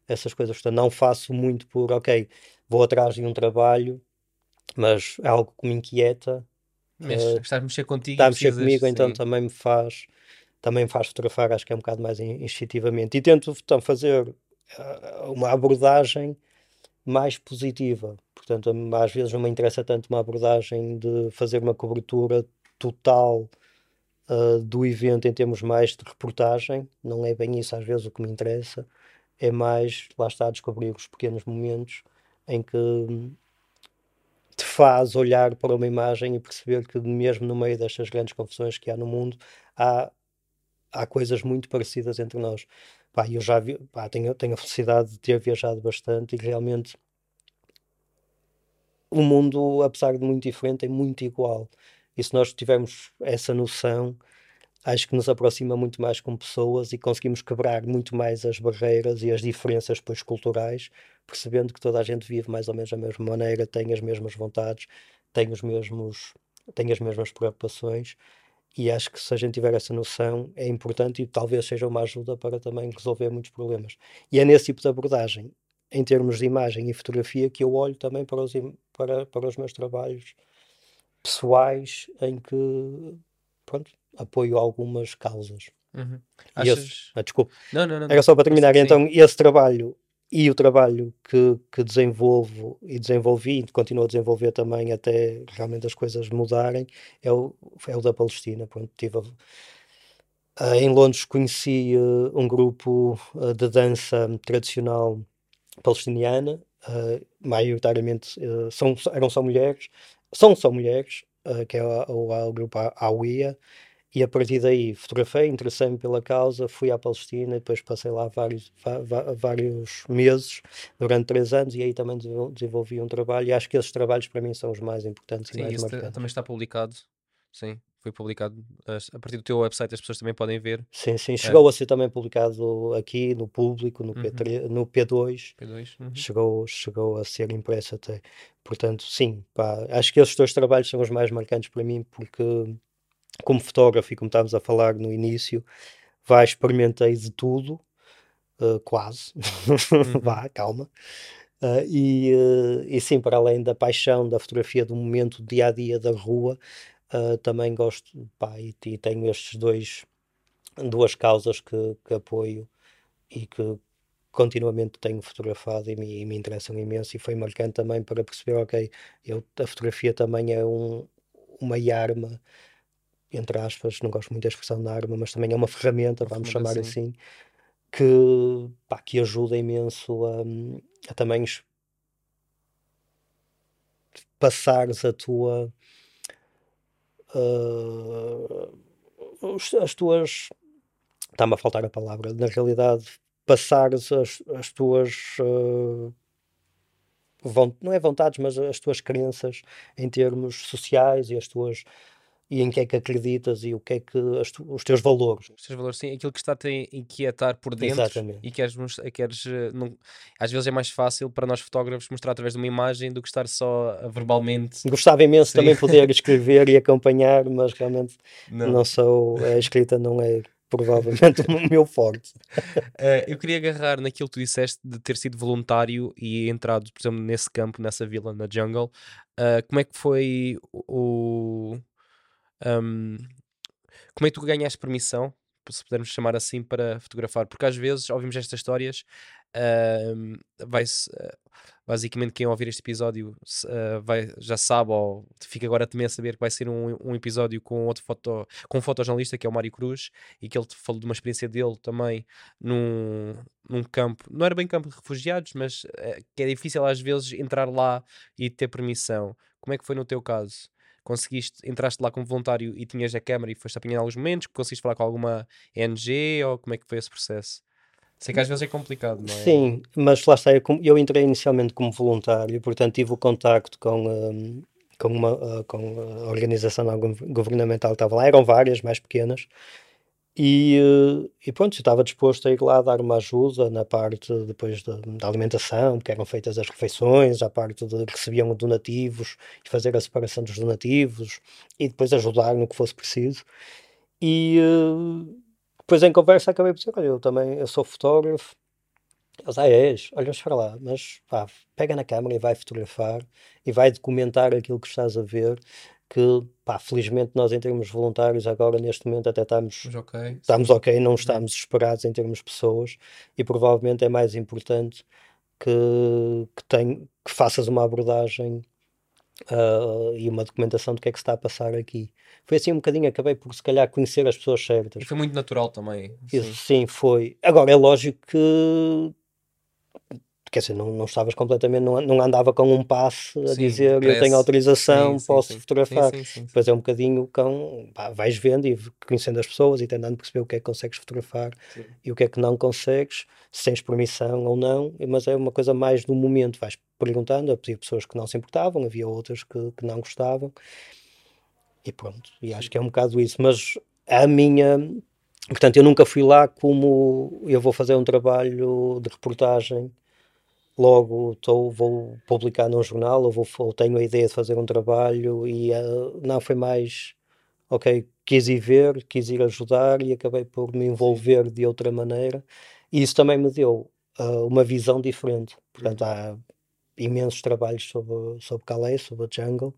essas coisas. Portanto, não faço muito por, ok, vou atrás de um trabalho, mas é algo que me inquieta. Mas uh, estás a mexer contigo. Está a mexer comigo, então também me faz também faz fotografar, acho que é um bocado mais instintivamente. E tento então, fazer uh, uma abordagem mais positiva. Portanto, às vezes não me interessa tanto uma abordagem de fazer uma cobertura total uh, do evento em termos mais de reportagem, não é bem isso às vezes o que me interessa, é mais, lá está, descobrir os pequenos momentos em que te faz olhar para uma imagem e perceber que mesmo no meio destas grandes confusões que há no mundo, há, há coisas muito parecidas entre nós. Pá, eu já vi, pá, tenho, tenho a felicidade de ter viajado bastante e realmente o mundo, apesar de muito diferente, é muito igual. E se nós tivermos essa noção, acho que nos aproxima muito mais como pessoas e conseguimos quebrar muito mais as barreiras e as diferenças depois culturais, percebendo que toda a gente vive mais ou menos da mesma maneira, tem as mesmas vontades, tem os mesmos tem as mesmas preocupações e acho que se a gente tiver essa noção é importante e talvez seja uma ajuda para também resolver muitos problemas. E é nesse tipo de abordagem, em termos de imagem e fotografia, que eu olho também para os, para, para os meus trabalhos pessoais em que pronto, apoio algumas causas. Uhum. Achas... Esse, ah, desculpa. Não, não, não, Era só para terminar. Então, esse trabalho e o trabalho que, que desenvolvo e desenvolvi e continuo a desenvolver também até realmente as coisas mudarem é o, é o da Palestina. Pronto, tive a, em Londres conheci uh, um grupo uh, de dança tradicional palestiniana, uh, maioritariamente são, eram só mulheres, são só mulheres, que é o, o, o grupo Aouia, e a partir daí fotografei, interessei-me pela causa, fui à Palestina, depois passei lá vários, vários meses, durante três anos, e aí também desenvolvi um trabalho, e acho que esses trabalhos para mim são os mais importantes sim, e mais marcantes. também está publicado, sim, foi publicado a partir do teu website, as pessoas também podem ver. Sim, sim, é. chegou é. a ser também publicado aqui no público, no, P3, uhum. no P2, P2 uhum. chegou, chegou a ser impresso até. Portanto, sim, pá, acho que esses dois trabalhos são os mais marcantes para mim, porque como fotógrafo e como estávamos a falar no início, vai experimentei de tudo, uh, quase, <laughs> Uhum. vá, calma. Uh, e, uh, e sim, para além da paixão da fotografia do momento dia a dia da rua, também gosto, pá, e, e tenho estes dois, duas causas que, que apoio e que continuamente tenho fotografado e me, e me interessam imenso e foi marcante também para perceber, ok, eu, a fotografia também é um, uma arma, entre aspas, não gosto muito da expressão da arma, mas também é uma ferramenta, Uma vamos chamar sim. assim, que, pá, que ajuda imenso a, a também es- passares a tua os- as tuas está-me a faltar a palavra, na realidade passares as, as tuas von- não é vontades, mas as tuas crenças em termos sociais e as tuas e em que é que acreditas e o que é que tu- os teus valores. Os teus valores, sim, aquilo que está-te a inquietar por dentro Exatamente. e queres, queres eh, não- às vezes é mais fácil para nós fotógrafos mostrar através de uma imagem do que estar só verbalmente. Gostava imenso Sim. também poder <laughs> escrever e acompanhar, mas realmente Não. não sou, a escrita não é provavelmente o meu forte. <laughs> Eh, eu queria agarrar naquilo que tu disseste de ter sido voluntário e entrado, por exemplo, nesse campo, nessa vila, na jungle. Eh, como é que foi o. ahm, como é que tu ganhaste permissão, se pudermos chamar assim, para fotografar? Porque às vezes ouvimos estas histórias, vai-se. eh, basicamente, quem ouvir este episódio eh, vai, já sabe, ou fica agora a saber que vai ser um, um episódio com outro foto, com um fotojornalista que é o Mário Cruz e que ele falou de uma experiência dele também num, num campo, não era bem campo de refugiados, mas eh, que é difícil às vezes entrar lá e ter permissão. Como é que foi no teu caso? Conseguiste, entraste lá como voluntário e tinhas a câmara e foste apanhar alguns momentos? Conseguiste falar com alguma ONG ou como é que foi esse processo? Sei que às vezes é complicado, não é? Sim, mas lá está, eu, eu entrei inicialmente como voluntário, portanto tive o contacto com, hum, com, uma, ah, com a organização governamental que estava lá, eram várias, mais pequenas, e, eh, e pronto, estava disposto a ir lá dar uma ajuda na parte depois da, alimentação, que eram feitas as refeições, a parte de recebiam donativos e fazer a separação dos donativos e depois ajudar no que fosse preciso. E eh, depois em conversa acabei por dizer, olha, eu também eu sou fotógrafo, eles, ah, és? Olha, espera lá, mas pá, pega na câmera e vai fotografar e vai documentar aquilo que estás a ver, que pá, felizmente nós em termos voluntários agora neste momento até estamos, Mas ok. estamos ok, não estamos desesperados em termos de pessoas e provavelmente é mais importante que, que, tem, que faças uma abordagem ah, e uma documentação do que é que se está a passar aqui. Foi assim um bocadinho, acabei por se calhar conhecer as pessoas certas. E foi muito natural também. Isso sim, foi. Agora, é lógico que. Quer dizer, não, não estavas completamente. Não, não andava com um passe a Sim, dizer eu prece. tenho autorização, Sim, posso sim. fotografar. Depois é um bocadinho com. Pá, vais vendo e conhecendo as pessoas e tentando perceber o que é que consegues fotografar e o que é que não consegues, se tens permissão ou não. Mas é uma coisa mais do momento. Vais perguntando, havia pessoas que não se importavam, havia outras que, que não gostavam. E pronto, e acho que é um bocado isso. Mas a minha. Portanto, eu nunca fui lá como eu vou fazer um trabalho de reportagem, logo estou, vou publicar num jornal ou, vou, ou tenho a ideia de fazer um trabalho e eh, não foi mais, ok, quis ir ver, quis ir ajudar e acabei por me envolver de outra maneira. E isso também me deu ah, uma visão diferente. Portanto, há imensos trabalhos sobre, sobre Calais, sobre a jungle.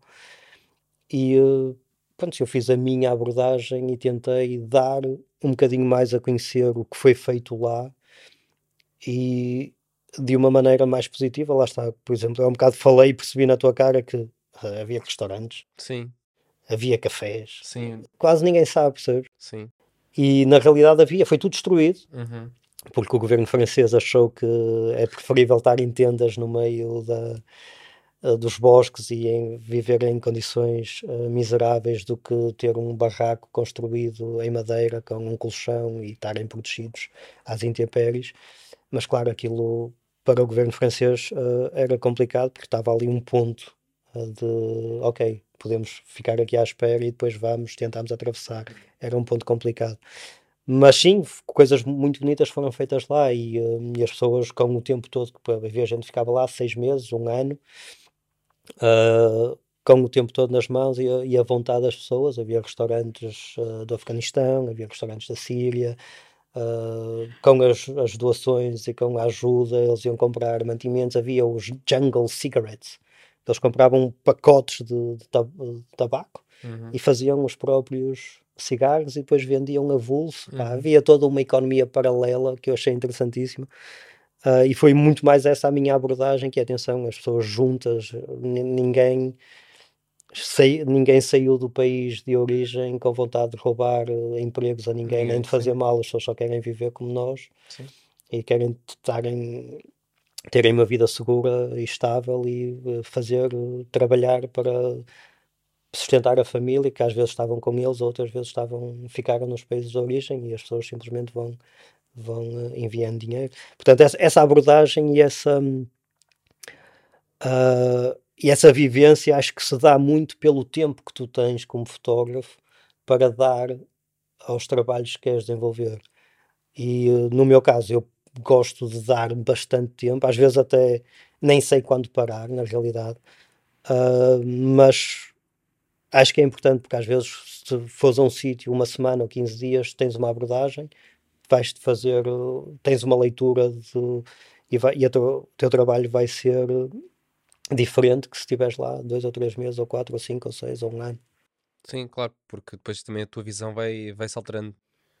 E eh, pronto, eu fiz a minha abordagem e tentei dar um bocadinho mais a conhecer o que foi feito lá. E de uma maneira mais positiva, lá está, por exemplo, eu um bocado falei e percebi na tua cara que ah, havia restaurantes, Sim, havia cafés, sim, quase ninguém sabe, percebes? sim. E na realidade havia, foi tudo destruído, Uhum. porque o governo francês achou que é preferível estar em tendas no meio da, eh, dos bosques e em viver em condições eh, miseráveis do que ter um barraco construído em madeira com um colchão e estarem protegidos às intempéries. Mas claro, aquilo para o governo francês eh, era complicado porque estava ali um ponto eh, de ok, podemos ficar aqui à espera e depois vamos, tentamos atravessar. Era um ponto complicado. Mas sim, coisas muito bonitas foram feitas lá e, eh, e as pessoas com o tempo todo, que havia gente ficava lá seis meses, um ano, com o tempo todo nas mãos a, e a vontade das pessoas. Havia restaurantes uh, do Afeganistão, havia restaurantes da Síria, uh, com as, as, doações e com a ajuda, eles iam comprar mantimentos. Havia os Jungle Cigarettes, eles compravam pacotes de, de, tab de tabaco uhum. e faziam os próprios cigarros e depois vendiam avulso. Uhum. havia toda uma economia paralela que eu achei interessantíssima. Uh, e foi muito mais essa a minha abordagem, que é, atenção, as pessoas juntas, ninguém ninguém saiu do país de origem com vontade de roubar uh, empregos a ninguém, ninguém nem de fazer sim. mal, as pessoas só querem viver como nós sim. e querem estarem, terem uma vida segura e estável e uh, fazer, uh, trabalhar para sustentar a família, que às vezes estavam com eles, outras vezes estavam, ficaram nos países de origem e as pessoas simplesmente vão, vão enviando dinheiro. Portanto, essa, essa abordagem e essa. Uh, e essa vivência acho que se dá muito pelo tempo que tu tens como fotógrafo para dar aos trabalhos que queres desenvolver. E no meu caso, eu gosto de dar bastante tempo, às vezes até nem sei quando parar, na realidade, uh, mas acho que é importante porque às vezes se fores a um sítio uma semana ou 15 dias, tens uma abordagem, vais-te fazer, tens uma leitura de, e, vai, e o teu, teu trabalho vai ser diferente que se estiveres lá dois ou três meses, ou quatro, ou cinco, ou seis, ou um ano. Sim, claro, porque depois também a tua visão vai, vai se alterando.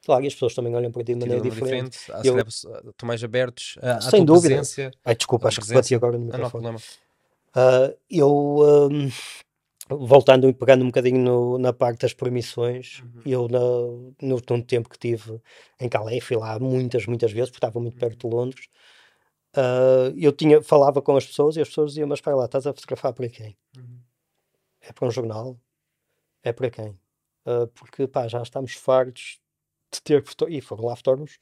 Claro, e as pessoas também olham para ti de maneira diferente. diferente. Eu... Estão mais abertos à, à Sem dúvida. Presença, Ai, desculpa, acho presença. que bati agora no microfone. Ah, não, problema. Uh, eu, um, voltando e pegando um bocadinho no, na parte das permissões, uhum. eu na, no, no tempo que tive em Calais, fui lá muitas, muitas vezes, porque estava muito perto de Londres, Uh, eu tinha, falava com as pessoas e as pessoas diziam: Mas para lá, estás a fotografar para quem? Uhum. É para um jornal? É para quem? Uh, porque pá, já estamos fartos de ter fotógrafos. E foram lá fotógrafos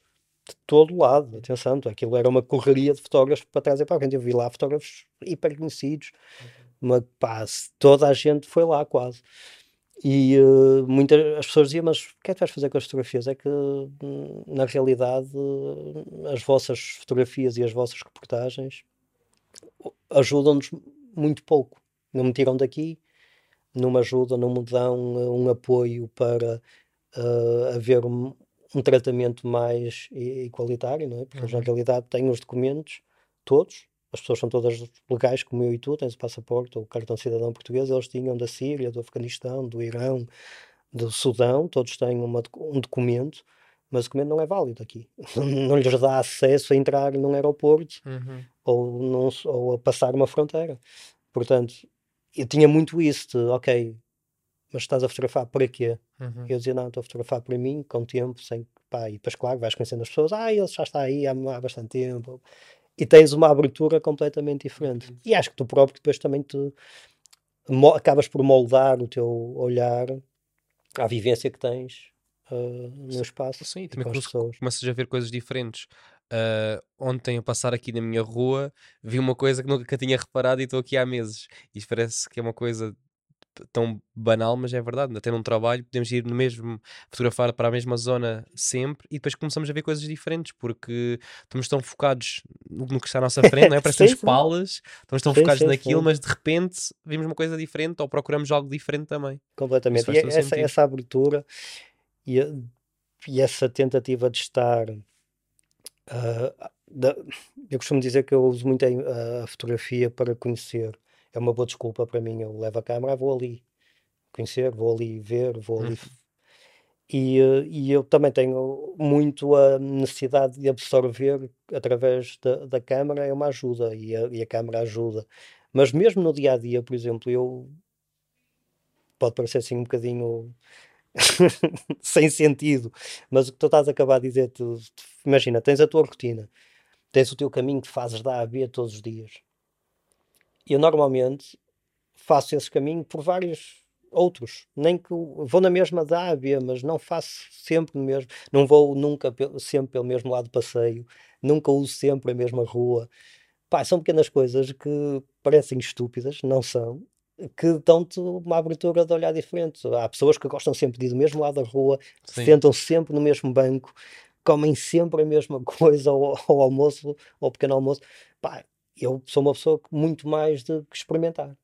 de todo lado. Atenção, aquilo era uma correria de fotógrafos para trás e para frente. Eu vi lá fotógrafos hiper conhecidos, uhum. uma, pá, toda a gente foi lá quase. E uh, muitas as pessoas diziam, mas o que é que vais fazer com as fotografias? É que, hum, na realidade, as vossas fotografias e as vossas reportagens ajudam-nos muito pouco. Não me tiram daqui, não me ajudam, não me dão um apoio para uh, haver um, um, tratamento mais igualitário, não é? Porque, uhum. na realidade, tenho os documentos todos, as pessoas são todas legais, como eu e tu, tens o passaporte ou o cartão de cidadão português, eles tinham da Síria, do Afeganistão, do Irão, do Sudão, todos têm uma, um documento, mas o documento não é válido aqui. <laughs> Não lhes dá acesso a entrar num aeroporto uhum. ou, num, ou a passar uma fronteira. Portanto, eu tinha muito isso de, ok, mas estás a fotografar para quê? Uhum. Eu dizia, não, estou a fotografar para mim, com tempo, sem pá, e depois, claro, vais conhecendo as pessoas, ah, ele já está aí há, há bastante tempo e tens uma abertura completamente diferente. Uhum. E acho que tu próprio depois também te acabas por moldar o teu olhar à vivência que tens uh, no espaço. Sim, e também começas a ver coisas diferentes. Uh, ontem a passar aqui na minha rua vi uma coisa que nunca tinha reparado e estou aqui há meses. Isto parece que é uma coisa tão banal, mas é verdade. Até num trabalho podemos ir no mesmo, fotografar para a mesma zona sempre e depois começamos a ver coisas diferentes porque estamos tão focados no, que está à nossa frente, não é? <laughs> Parece que palas, estamos tão sim, focados sim, naquilo, sim. mas de repente vimos uma coisa diferente ou procuramos algo diferente também. Completamente. E essa, essa abertura e, e, essa tentativa de estar. Uh, da, eu costumo dizer que eu uso muito a, a fotografia para conhecer é uma boa desculpa para mim. Eu levo a câmera, vou ali conhecer, vou ali ver, vou ali. Uhum. E, e eu também tenho muito a necessidade de absorver através da, da câmara, é uma ajuda e a, e a câmara ajuda. Mas mesmo no dia a dia, por exemplo, eu pode parecer assim um bocadinho <laughs> sem sentido, mas o que tu estás a acabar de dizer, tu, tu, imagina, tens a tua rotina, tens o teu caminho que fazes da A a B todos os dias eu normalmente faço esse caminho por vários outros. Nem que vou na mesma da A a B, mas não faço sempre no mesmo. Não vou nunca sempre pelo mesmo lado de passeio, nunca uso sempre a mesma rua. Pá, são pequenas coisas que parecem estúpidas, não são, que dão-te uma abertura de olhar diferente. Há pessoas que gostam sempre de ir do mesmo lado da rua, Sim. sentam sempre no mesmo banco, comem sempre a mesma <laughs> coisa ao, ao almoço, ao pequeno almoço. Pá, eu sou uma pessoa que muito mais de experimentar.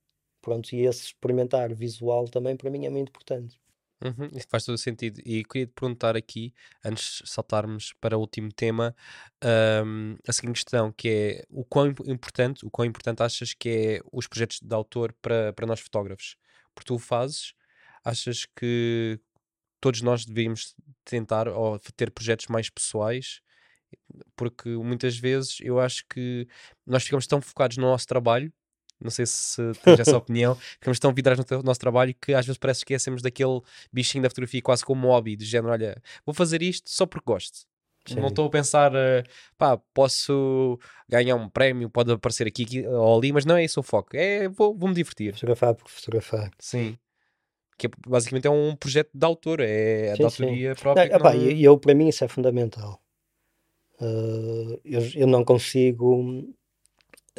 pronto, e esse experimentar visual também para mim é muito importante. Uhum, isso faz todo sentido. E queria te perguntar aqui, antes de saltarmos para o último tema, ahm, a seguinte questão, que é o quão imp- importante, o quão importante achas que é os projetos de autor para, para nós fotógrafos? Porque tu o fazes, achas que todos nós devíamos tentar ou ter projetos mais pessoais? Porque muitas vezes eu acho que nós ficamos tão focados no nosso trabalho não sei se tens essa <laughs> opinião. Ficamos tão vidrados no nosso trabalho que às vezes parece que esquecemos daquele bichinho da fotografia quase como hobby, de género, olha, vou fazer isto só porque gosto. Não Sim. estou a pensar, eh, pá, posso ganhar um prémio, pode aparecer aqui, aqui ou ali, mas não é esse o foco. É, vou- vou-me divertir. Fotografar por fotografar. Sim. Que é- basicamente é um projeto de autor, é a Sim, da sim. autoria Não, própria. não- e eu, para mim isso é fundamental. Uh, eu, eu não consigo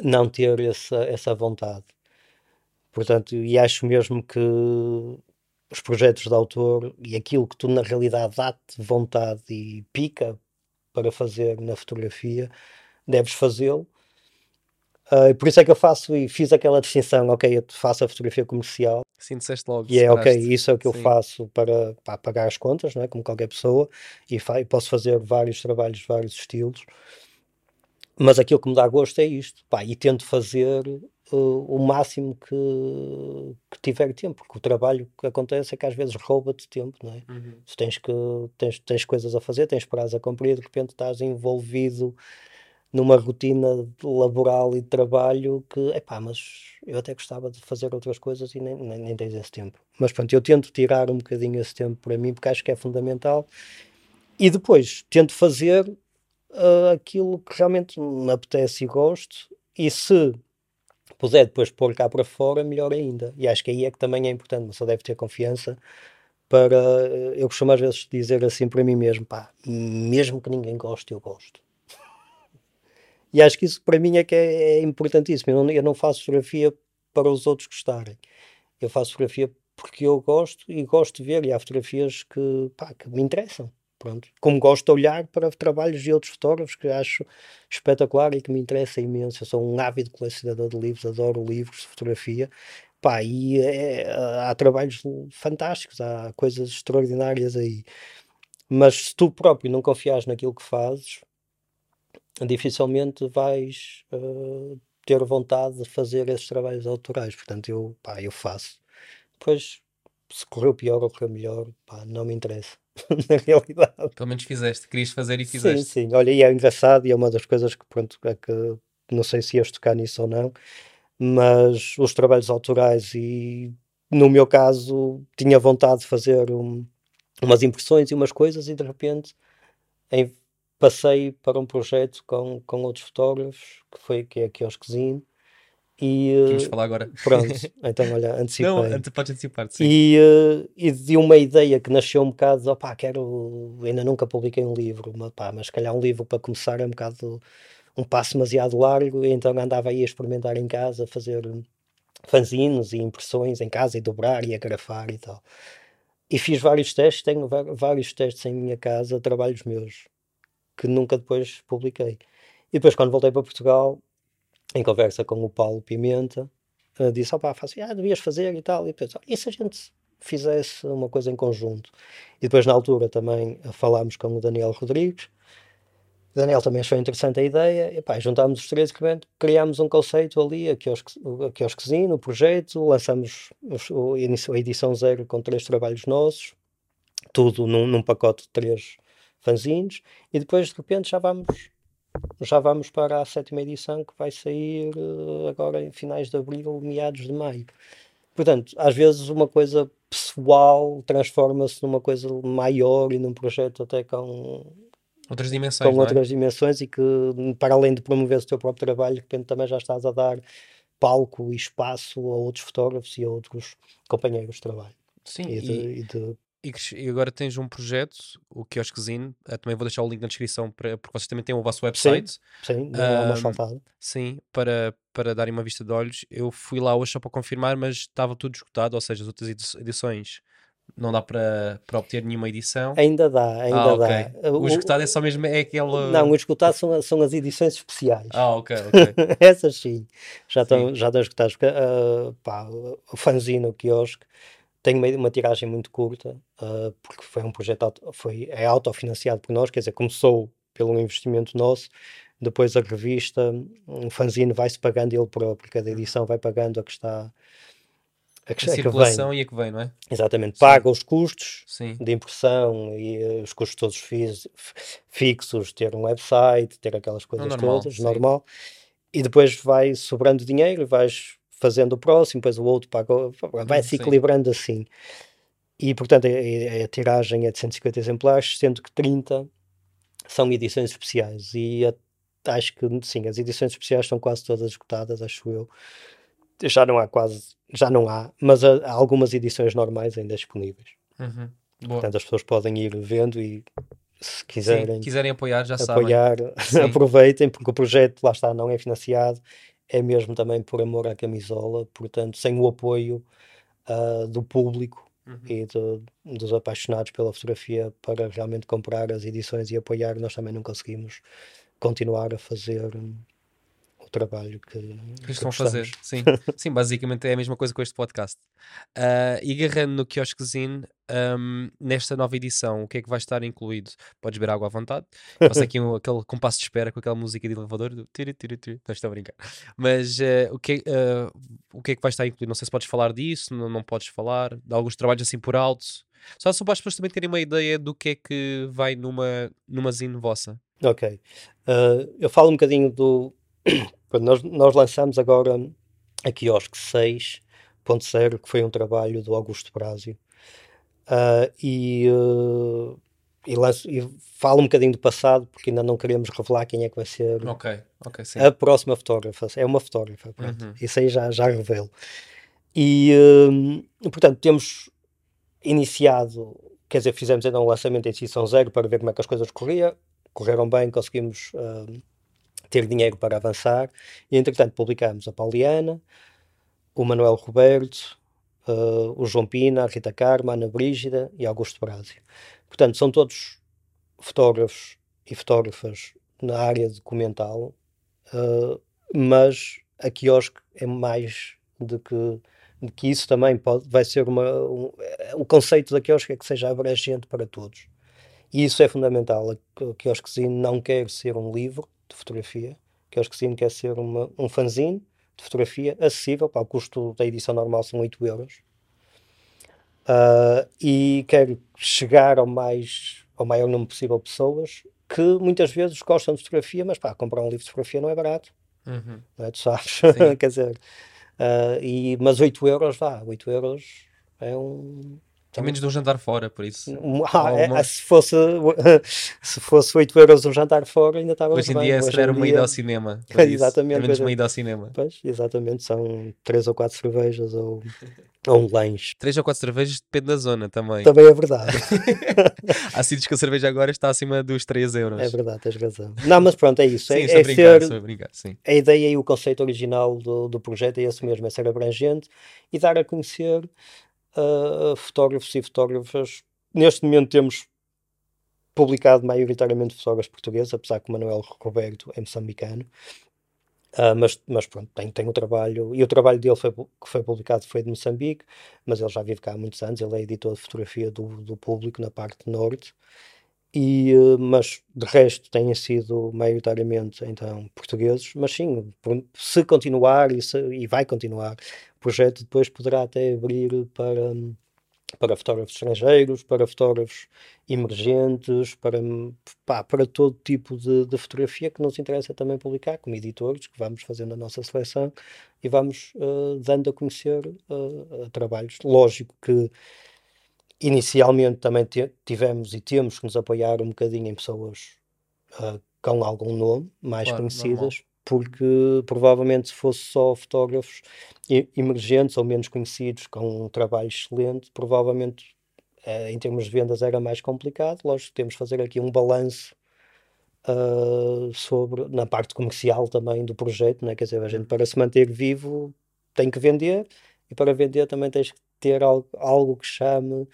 não ter essa, essa vontade. Portanto, e acho mesmo que os projetos de autor e aquilo que tu na realidade dá-te vontade e pica para fazer na fotografia, deves fazê-lo. Uh, por isso é que eu faço e fiz aquela distinção, ok, eu faço a fotografia comercial Sim, disseste logo. e é ok, isso é o que eu Sim. faço para, para pagar as contas, não é? como qualquer pessoa, e, e posso fazer vários trabalhos, vários estilos, mas aquilo que me dá gosto é isto, pá, e tento fazer uh, o máximo que, que tiver tempo, porque o trabalho que acontece é que às vezes rouba-te tempo, não é? Uhum. Tu tens, que, tens, tens coisas a fazer, tens prazo a cumprir, de repente estás envolvido numa rotina laboral e de trabalho que, epá, mas eu até gostava de fazer outras coisas e nem, nem, nem tens esse tempo. Mas pronto, eu tento tirar um bocadinho esse tempo para mim porque acho que é fundamental e depois tento fazer ah, aquilo que realmente me apetece e gosto e se puder depois pôr cá para fora, melhor ainda. E acho que aí é que também é importante, mas só deve ter confiança para, eh, eu costumo às vezes dizer assim para mim mesmo, pá, mesmo que ninguém goste, eu gosto. E acho que isso para mim é que é, é importantíssimo. Eu não, eu não faço fotografia para os outros gostarem. Eu faço fotografia porque eu gosto e gosto de ver. E há fotografias que, pá, que me interessam. Pronto. Como gosto de olhar para trabalhos de outros fotógrafos que acho espetacular e que me interessa imenso. Eu sou um ávido colecionador de livros, adoro livros de fotografia. Pá, e é, há trabalhos fantásticos, há coisas extraordinárias aí. Mas se tu próprio não confias naquilo que fazes, dificilmente vais uh, ter vontade de fazer esses trabalhos autorais. Portanto, eu, pá, eu faço. Depois, se correu pior ou correu melhor, pá, não me interessa. <laughs> Na realidade. Pelo menos fizeste, querias fazer e Sim, fizeste. sim. Olha, e é engraçado e é uma das coisas que, pronto, é que não sei se ias tocar nisso ou não, mas os trabalhos autorais e, no meu caso, tinha vontade de fazer um, umas impressões e umas coisas e, de repente, em, passei para um projeto com, com outros fotógrafos, que foi que é a Quiosquezinho, e Vamos eh, falar agora. pronto, <laughs> então olha, antecipei. Não, ante- podes antecipar sim. E, eh, e de uma ideia que nasceu um bocado, de, opá, quero, ainda nunca publiquei um livro, mas, pá, mas se calhar um livro para começar é um bocado um passo demasiado largo, então andava aí a experimentar em casa, a fazer fanzines e impressões em casa e dobrar e agrafar e tal. E fiz vários testes, tenho vários testes em minha casa, trabalhos meus, que nunca depois publiquei. E depois quando voltei para Portugal, em conversa com o Paulo Pimenta, eh, disse, opá, faço, ah, devias fazer e tal, e depois, "Olha, e se a gente fizesse uma coisa em conjunto? E depois na altura também eh, falámos com o Daniel Rodrigues, o Daniel também achou interessante a ideia, e pá, juntámos os três, criamos- criámos um conceito ali, a quiosquezinho, o projeto, lançamos a edição zero com três trabalhos nossos, tudo num, num pacote de três fanzines, e depois de repente já vamos já vamos para a sétima edição que vai sair eh, agora em finais de abril, meados de maio. Portanto, às vezes uma coisa pessoal transforma-se numa coisa maior e num projeto até com, Outras dimensões, com é? outras dimensões e que, para além de promover o teu próprio trabalho, de repente também já estás a dar palco e espaço a outros fotógrafos e a outros companheiros de trabalho. Sim, E, de, e, e de- e e agora tens um projeto, o Quiosquezinho, eh, também vou deixar o link na descrição, para, porque vocês também têm o vosso website. sim, Ahm, faltada. Sim, para, para darem uma vista de olhos. Eu fui lá hoje só para confirmar, mas estava tudo esgotado, ou seja, as outras edi- edições Não dá para, para obter nenhuma edição? Ainda dá, ainda ah, ok. dá. O, escutado é só mesmo é aquele. Não, o escutado são, são as edições especiais. Ah, ok, ok. <laughs> Essas sim, já estão, já estão escutadas. Porque, uh, pá, o fanzine, o quiosque, tem uma, uma tiragem muito curta, uh, porque foi um projeto, foi, é autofinanciado por nós, quer dizer, começou pelo investimento nosso, depois a revista, um fanzine vai-se pagando ele próprio, cada edição vai pagando a que está a, que, a, a circulação e a que vem, não é? Exatamente, paga os custos Sim. de impressão e uh, os custos todos fis, fixos, ter um website, ter aquelas coisas normal, todas, sim. normal, e depois vai sobrando dinheiro e vais fazendo o próximo, depois o outro paga, vai se equilibrando assim. E portanto a, a, tiragem é de 150 exemplares, sendo que 30 são edições especiais. E a, acho que sim, as edições especiais estão quase todas esgotadas, acho eu já não há quase, já não há, mas há, há algumas edições normais ainda disponíveis. Uhum. Portanto, as pessoas podem ir vendo e se quiserem, Sim, quiserem apoiar, já apoiar, <laughs> sabem. aproveitem, porque o projeto, lá está, não é financiado, é mesmo também por amor à camisola, portanto, sem o apoio uh, do público uhum. e do, dos apaixonados pela fotografia para realmente comprar as edições e apoiar, nós também não conseguimos continuar a fazer o trabalho que, que estão a fazer. <laughs> Sim. Sim, basicamente é a mesma coisa com este podcast. Uh, e agarrando no Kioskzine, um, nesta nova edição, o que é que vai estar incluído? Podes beber água à vontade. Faço aqui um, <laughs> aquele compasso de espera com aquela música de elevador do tiri, tiri, tiri. Não estou a brincar. Mas uh, o, que, uh, o que é que vai estar incluído? Não sei se podes falar disso, não, não podes falar. De alguns trabalhos assim por alto. Só, só para as pessoas também terem uma ideia do que é que vai numa, numa zine vossa. Ok. eu falo um bocadinho do, <coughs> nós, nós lançamos agora a Quiosque 6.0, que foi um trabalho do Augusto Brásio. Uh, e, uh, e, lanço, e falo um bocadinho do passado, porque ainda não queremos revelar quem é que vai ser okay, okay, a próxima fotógrafa. É uma fotógrafa, pronto. Uhum. Isso aí já, já revelo. E, uh, portanto, temos iniciado, quer dizer, fizemos ainda um lançamento em edição zero para ver como é que as coisas corriam. Correram bem, conseguimos ter dinheiro para avançar, e entretanto publicamos a Pauliana, o Manuel Roberto, uh, o João Pina, a Rita Carma, a Ana Brígida e Augusto Brásio. Portanto, são todos fotógrafos e fotógrafas na área documental, uh, mas a quiosque é mais do que, que isso também pode, vai ser uma. Um, o conceito da quiosque é que seja abrangente para todos. E isso é fundamental. A quiosquezinho não quer ser um livro, de fotografia, que acho que sim quer ser uma, um fanzine de fotografia acessível, para o custo da edição normal são 8 euros. Uh, e quero chegar ao, mais, ao maior número possível de pessoas que muitas vezes gostam de fotografia, mas pá, comprar um livro de fotografia não é barato. Uhum. Não é? Tu sabes? <laughs> Quer dizer, uh, e, mas 8 euros, vá, 8 euros é um, tem menos de um jantar fora, por isso. Ah, é, se, fosse, <laughs> se fosse 8 euros um jantar fora, ainda estava Hoje em bem. dia, se calhar, uma ida ao cinema. <laughs> exatamente. menos uma ida ao cinema. Pois, exatamente. São 3 ou 4 cervejas ou, ou um lanche. 3 ou 4 cervejas depende da zona também. Também é verdade. <laughs> Há sítios que a cerveja agora está acima dos 3 euros. É verdade, tens razão. Não, mas pronto, é isso. Sim, é, é brincar, ser... brincar, sim. A ideia e o conceito original do, do projeto é esse mesmo, é ser abrangente e dar a conhecer uh, fotógrafos e fotógrafas. Neste momento temos publicado maioritariamente fotógrafos portugueses, apesar que o Manuel Roberto é moçambicano. Uh, mas, mas pronto, tem, tem o trabalho, e o trabalho dele foi, que foi publicado foi de Moçambique, mas ele já vive cá há muitos anos, ele é editor de fotografia do, do público na parte norte, e, uh, mas de resto têm sido maioritariamente então portugueses, mas sim, se continuar e, se, e vai continuar projeto depois poderá até abrir para, para fotógrafos estrangeiros, para fotógrafos emergentes, para, pá, para todo tipo de, de, fotografia que nos interessa também publicar, como editores, que vamos fazendo a nossa seleção e vamos uh, dando a conhecer uh, trabalhos. Lógico que inicialmente também tivemos e temos que nos apoiar um bocadinho em pessoas uh, com algum nome, mais claro, conhecidas, porque provavelmente se fosse só fotógrafos emergentes ou menos conhecidos com um trabalho excelente, provavelmente eh, em termos de vendas era mais complicado. Lógico, temos de fazer aqui um balanço uh, sobre, na parte comercial também do projeto, né? quer dizer, a gente para se manter vivo tem que vender e para vender também tens que ter algo, algo que chame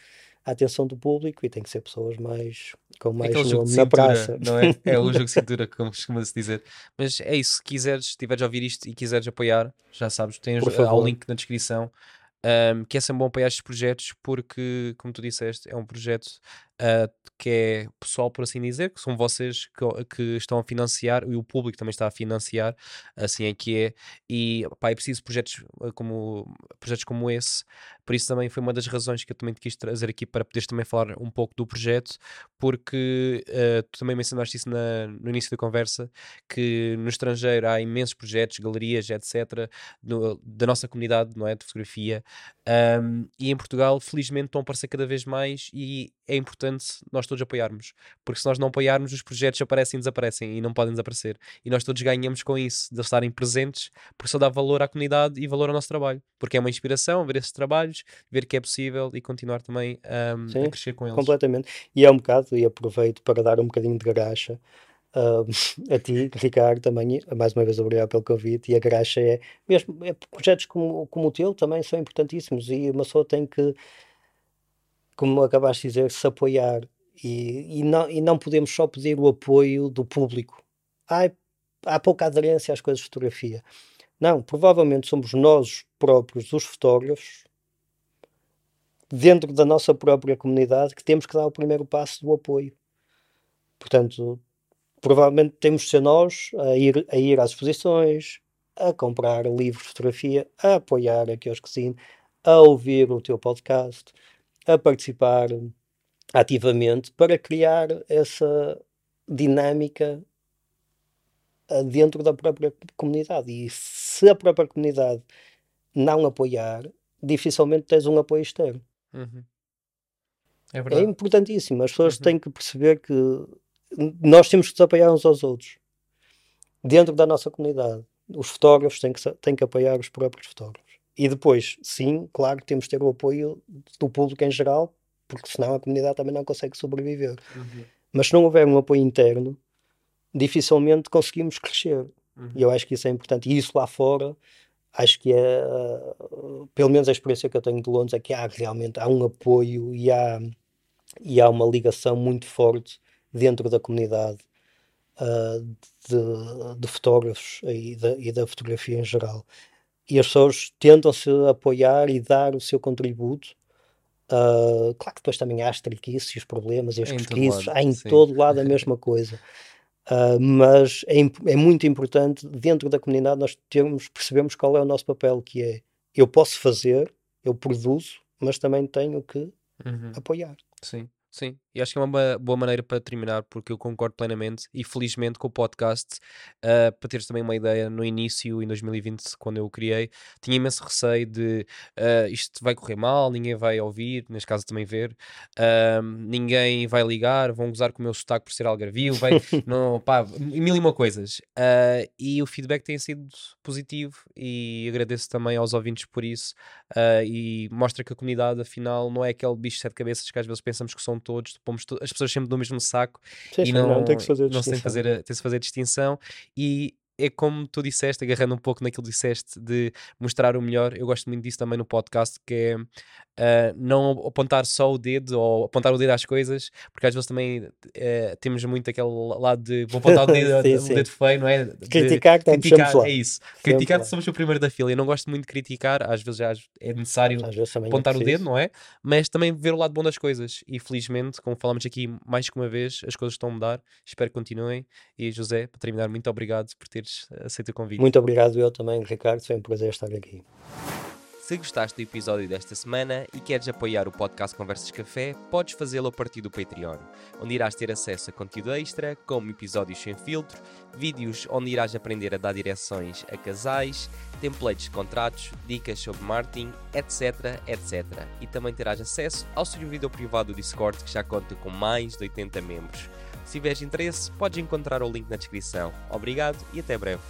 a atenção do público e tem que ser pessoas mais com mais Aquele jogo de nome na cintura, praça. não é? É o jogo de <laughs> cintura, como costuma-se dizer. Mas é isso, se quiseres, se estiveres a ouvir isto e quiseres apoiar, já sabes, tens há o link na descrição. Um, que é sempre bom apoiar estes projetos porque, como tu disseste, é um projeto uh, que é pessoal, por assim dizer, que são vocês que, que estão a financiar e o público também está a financiar, assim é que é. E pá, é preciso projetos uh, como, projetos como esse, por isso também foi uma das razões que eu também te quis trazer aqui para poderes também falar um pouco do projeto, porque uh, tu também mencionaste isso na- no início da conversa, que no estrangeiro há imensos projetos, galerias, etc., no- da nossa comunidade, não é? De fotografia, um, e em Portugal, felizmente, estão a aparecer cada vez mais e é importante nós todos apoiarmos, porque se nós não apoiarmos, os projetos aparecem e desaparecem e não podem desaparecer. E nós todos ganhamos com isso, de estarem presentes, porque só dá valor à comunidade e valor ao nosso trabalho, porque é uma inspiração ver esses trabalhos, ver que é possível e continuar também um, a Sim, crescer com eles. Completamente. E é um bocado, e aproveito para dar um bocadinho de graxa ah, <laughs> a ti, Ricardo, também, mais uma vez obrigado pelo convite. E a graxa é, mesmo é, projetos como, como o teu também são importantíssimos e uma pessoa tem que, como acabaste de dizer, se apoiar. E, e, não, e não podemos só pedir o apoio do público. Ai, há pouca aderência às coisas de fotografia. Não, provavelmente somos nós próprios, os fotógrafos, dentro da nossa própria comunidade que temos que dar o primeiro passo do apoio. Portanto, provavelmente temos de ser nós a ir, a ir às exposições, a comprar livros de fotografia, a apoiar a Kiosquezine, a ouvir o teu podcast, a participar ativamente para criar essa dinâmica dentro da própria comunidade. E se a própria comunidade não apoiar, dificilmente tens um apoio externo. Uhum. É É verdade. importantíssimo. As pessoas Uhum. têm que perceber que nós temos que nos apoiar uns aos outros. Dentro da nossa comunidade. Os fotógrafos têm que, têm que apoiar os próprios fotógrafos. E depois, sim, claro temos que ter o apoio do público em geral, porque senão a comunidade também não consegue sobreviver. Uhum. Mas se não houver um apoio interno, dificilmente conseguimos crescer. Uhum. E eu acho que isso é importante. E isso lá fora, acho que é, uh, pelo menos a experiência que eu tenho de Londres, é que há realmente há um apoio e há, e há uma ligação muito forte dentro da comunidade uh, de, de fotógrafos e da, e da fotografia em geral. E as pessoas tentam-se apoiar e dar o seu contributo. Uh, claro que depois também há as triquices e os problemas e as cosquices, lado, há em sim. todo lado a <laughs> mesma coisa. Uh, mas é, é muito importante dentro da comunidade nós termos, percebemos qual é o nosso papel, que é eu posso fazer, eu produzo, mas também tenho que Uhum. apoiar. Sim, sim. E acho que é uma boa maneira para terminar, porque eu concordo plenamente e felizmente com o podcast, ah, para teres também uma ideia, no início, em 2020, quando eu o criei, tinha imenso receio de ah, isto vai correr mal, ninguém vai ouvir, neste caso também ver, ah, ninguém vai ligar, vão gozar com o meu sotaque por ser algarvio, vai, <laughs> não, pá, mil e uma coisas. E o feedback tem sido positivo e agradeço também aos ouvintes por isso e mostra que a comunidade afinal não é aquele bicho de sete cabeças que às vezes pensamos que são todos, pomos as pessoas sempre no mesmo saco Sim, e sim, não, tem que fazer não se tem que distinção. fazer, tem -se fazer distinção e é como tu disseste, agarrando um pouco naquilo que disseste de mostrar o melhor, eu gosto muito disso também no podcast, que é ah, não apontar só o dedo ou apontar o dedo às coisas, porque às vezes também eh, temos muito aquele lado de vou apontar o <laughs> dedo, Sim, o sim. dedo feio, não é? De- Criticar, estamos criticar, é isso. Sempre Criticar lá. somos o primeiro da fila. Eu não gosto muito de criticar, às vezes já é necessário é apontar o dedo, não é? Mas também ver o lado bom das coisas. E felizmente, como falamos aqui mais que uma vez, as coisas estão a mudar. Espero que continuem. E José, para terminar, muito obrigado por teres aceito o convite. Muito obrigado eu também, Ricardo, foi um prazer estar aqui. Se gostaste do episódio desta semana e queres apoiar o podcast Conversas Café, podes fazê-lo a partir do Patreon, onde irás ter acesso a conteúdo extra, como episódios sem filtro, vídeos onde irás aprender a dar direções a casais, templates de contratos, dicas sobre marketing, etc, etc. E também terás acesso ao servidor privado do Discord, que já conta com mais de 80 membros. Se tiveres interesse, podes encontrar o link na descrição. Obrigado e até breve.